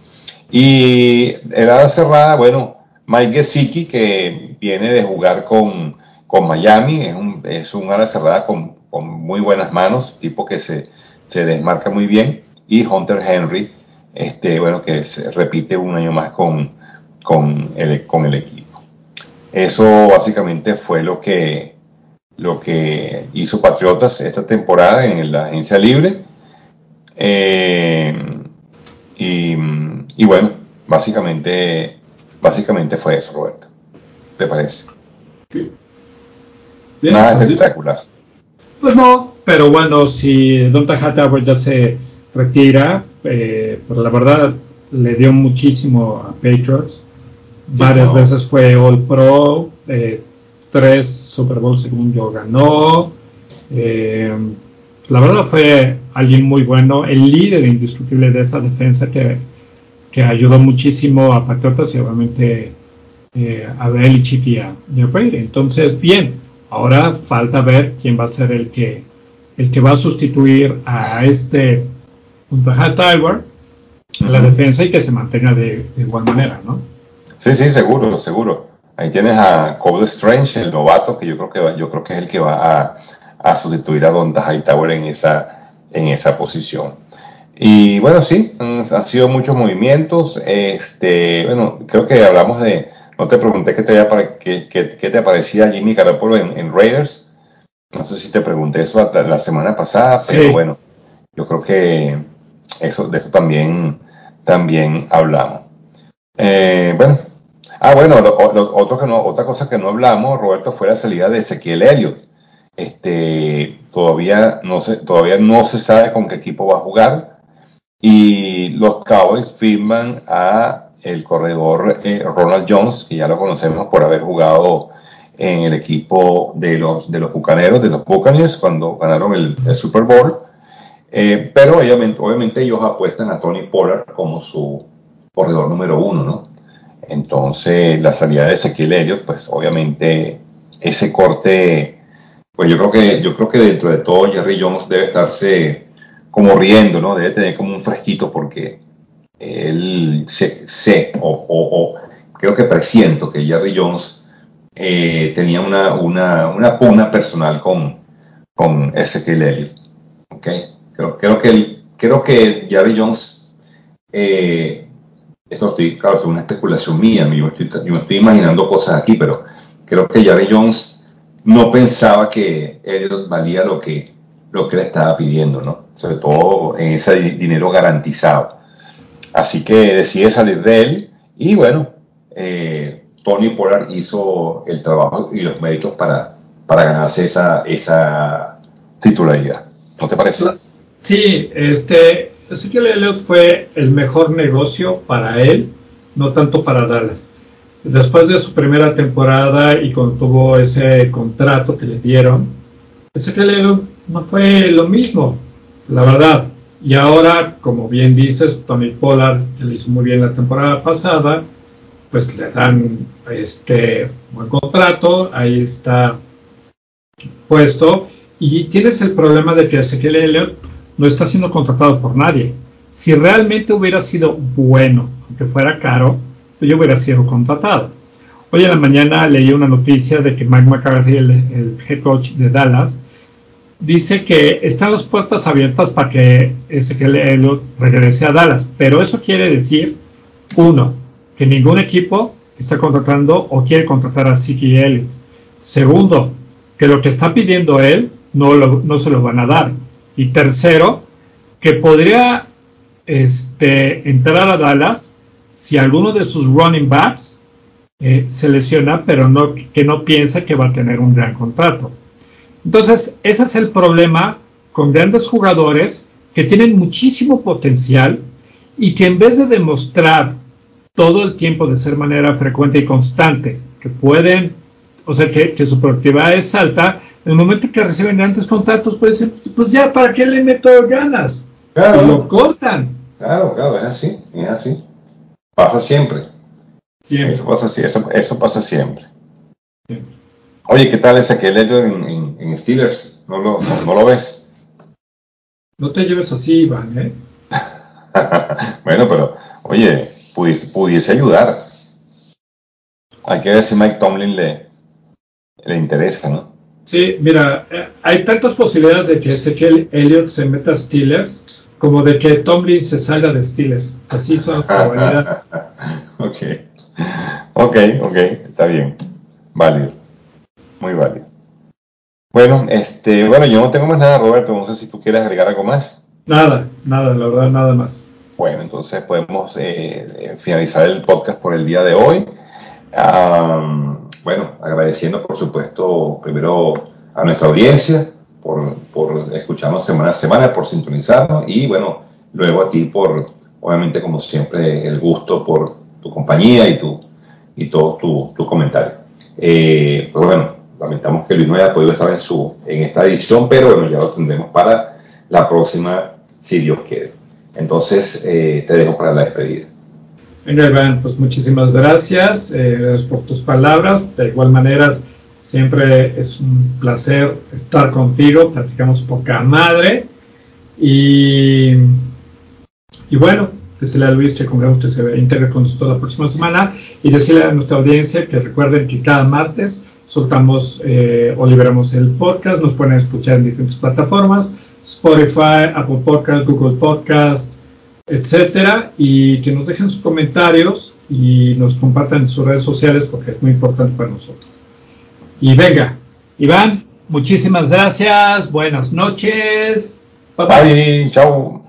S1: Y el ala cerrada, bueno, Mike Gesicki, que viene de jugar con, con Miami, es un, es un ala cerrada con, con, muy buenas manos, tipo que se, se, desmarca muy bien, y Hunter Henry, este, bueno, que se repite un año más con, con, el, con el equipo. Eso básicamente fue lo que, lo que hizo Patriotas esta temporada en la agencia libre. Eh, y, bueno, básicamente, básicamente fue eso, Roberto. ¿Te parece?
S2: Nada pues espectacular. Pues no, pero bueno, si Don Hightower ya se retira, eh, pues la verdad le dio muchísimo a Patriots. Varias veces fue All Pro, eh, tres Super Bowl según yo ganó. Eh, la verdad fue alguien muy bueno, el líder indiscutible de esa defensa que, que ayudó muchísimo a Patriotas y obviamente eh, a Belichick y a, Brady. Entonces, bien, ahora falta ver quién va a ser el que, el que va a sustituir a este junto a Tiger en la defensa y que se mantenga de, igual manera, ¿no?
S1: Sí, sí, seguro, seguro. Ahí tienes a Cole Strange, el novato, que yo creo que yo creo que es el que va a, a sustituir a Don Hightower en esa, en esa posición. Y bueno, sí, han sido muchos movimientos. Este, bueno, creo que hablamos de, no te pregunté qué te, qué, qué, te parecía Jimmy Garoppolo en, Raiders. No sé si te pregunté eso la semana pasada, pero bueno, yo creo que eso, de eso también, también hablamos. Eh, bueno, ah, bueno, otro que no, otra cosa que no hablamos, Roberto, fue la salida de Ezequiel Elliott. Este, todavía no se, todavía no se sabe con qué equipo va a jugar y los Cowboys firman a el corredor eh, Ronald Jones, que ya lo conocemos por haber jugado en el equipo de los, de los Bucaneros, de los Buccaneers, cuando ganaron el, Super Bowl. Eh, pero obviamente, ellos apuestan a Tony Pollard como su corredor número uno, ¿no? Entonces, la salida de Ezequiel Elliott, pues obviamente ese corte, pues yo creo que, yo creo que dentro de todo Jerry Jones debe estarse como riendo, ¿no? Debe tener como un fresquito porque él sé, o, creo que presiento que Jerry Jones eh, tenía una, una, una, pugna personal con, con Ezekiel Elliott. ¿okay? Creo, que creo que Jerry Jones, eh, esto es una especulación mía, yo, estoy, estoy imaginando cosas aquí, pero creo que Jerry Jones no pensaba que Elliott valía lo que, lo que le estaba pidiendo, ¿no? Sobre todo en ese dinero garantizado. Así que decide salir de él y bueno, eh, Tony Pollard hizo el trabajo y los méritos para, para ganarse esa, esa titularidad. ¿No te parece?
S2: Sí, este, Ezequiel Elliott fue el mejor negocio para él, no tanto para Dallas. Después de su primera temporada y cuando tuvo ese contrato que le dieron, Ezequiel Elliott no fue lo mismo, la verdad. Y ahora, como bien dices, Tony Pollard, que le hizo muy bien la temporada pasada, pues le dan este buen contrato, ahí está puesto. Y tienes el problema de que Ezequiel Elliott no está siendo contratado por nadie. Si realmente hubiera sido bueno, aunque fuera caro, yo hubiera sido contratado. Hoy en la mañana leí una noticia de que Mike McCarthy, el head coach de Dallas, dice que están las puertas abiertas para que Ezequiel regrese a Dallas, pero eso quiere decir, uno, que ningún equipo está contratando o quiere contratar a Ezequiel Elliott. Segundo, que lo que está pidiendo él no, no se lo van a dar. Y tercero, que podría este, entrar a Dallas si alguno de sus running backs eh, se lesiona, pero no, que no piensa que va a tener un gran contrato. Entonces, ese es el problema con grandes jugadores que tienen muchísimo potencial y que en vez de demostrar todo el tiempo de ser manera frecuente y constante, que pueden, o sea, que, su productividad es alta, en el momento que reciben grandes contratos, pueden decir, pues ya, ¿para qué le meto ganas? Claro. Y lo cortan.
S1: Claro, claro, es así, es así. Pasa siempre. siempre. Eso pasa, eso, eso pasa siempre. siempre. Oye, ¿qué tal ese que en, en, Steelers? ¿No lo, no, lo ves?
S2: No te lleves así, Iván, ¿eh?
S1: bueno, pero, oye, pudiese, ayudar. Hay que ver si Mike Tomlin le, le interesa, ¿no?
S2: Sí, mira, eh, hay tantas posibilidades de que Ezequiel Elliott se meta a Steelers como de que Tomlin se salga de Steelers. Así son las probabilidades.
S1: ok. Ok, ok, está bien. Válido. Muy válido. Bueno, este, bueno, yo no tengo más nada, Roberto. No sé si tú quieres agregar algo más.
S2: Nada, nada, la verdad, nada más.
S1: Bueno, entonces podemos eh, eh, finalizar el podcast por el día de hoy. bueno, agradeciendo por supuesto primero a nuestra audiencia por, por, escucharnos semana a semana, por sintonizarnos y bueno, luego a ti por, obviamente como siempre, el gusto por tu compañía y, tu, y todo tu, tu comentario. Eh, pues bueno, lamentamos que Luis no haya podido estar en, su, en esta edición, pero bueno, ya lo tendremos para la próxima, si Dios quiere. Entonces, eh, te dejo para la despedida.
S2: Venga, Iván, pues muchísimas gracias, eh, gracias por tus palabras. De igual manera, siempre es un placer estar contigo, platicamos poca madre. Y, y bueno, decirle a Luis que como usted se integre con nosotros la próxima semana y decirle a nuestra audiencia que recuerden que cada martes soltamos eh, o liberamos el podcast, nos pueden escuchar en diferentes plataformas, Spotify, Apple Podcast, Google Podcast, etcétera, y que nos dejen sus comentarios y nos compartan en sus redes sociales porque es muy importante para nosotros. Y venga, Iván, muchísimas gracias, buenas noches.
S1: Bye bye, chao.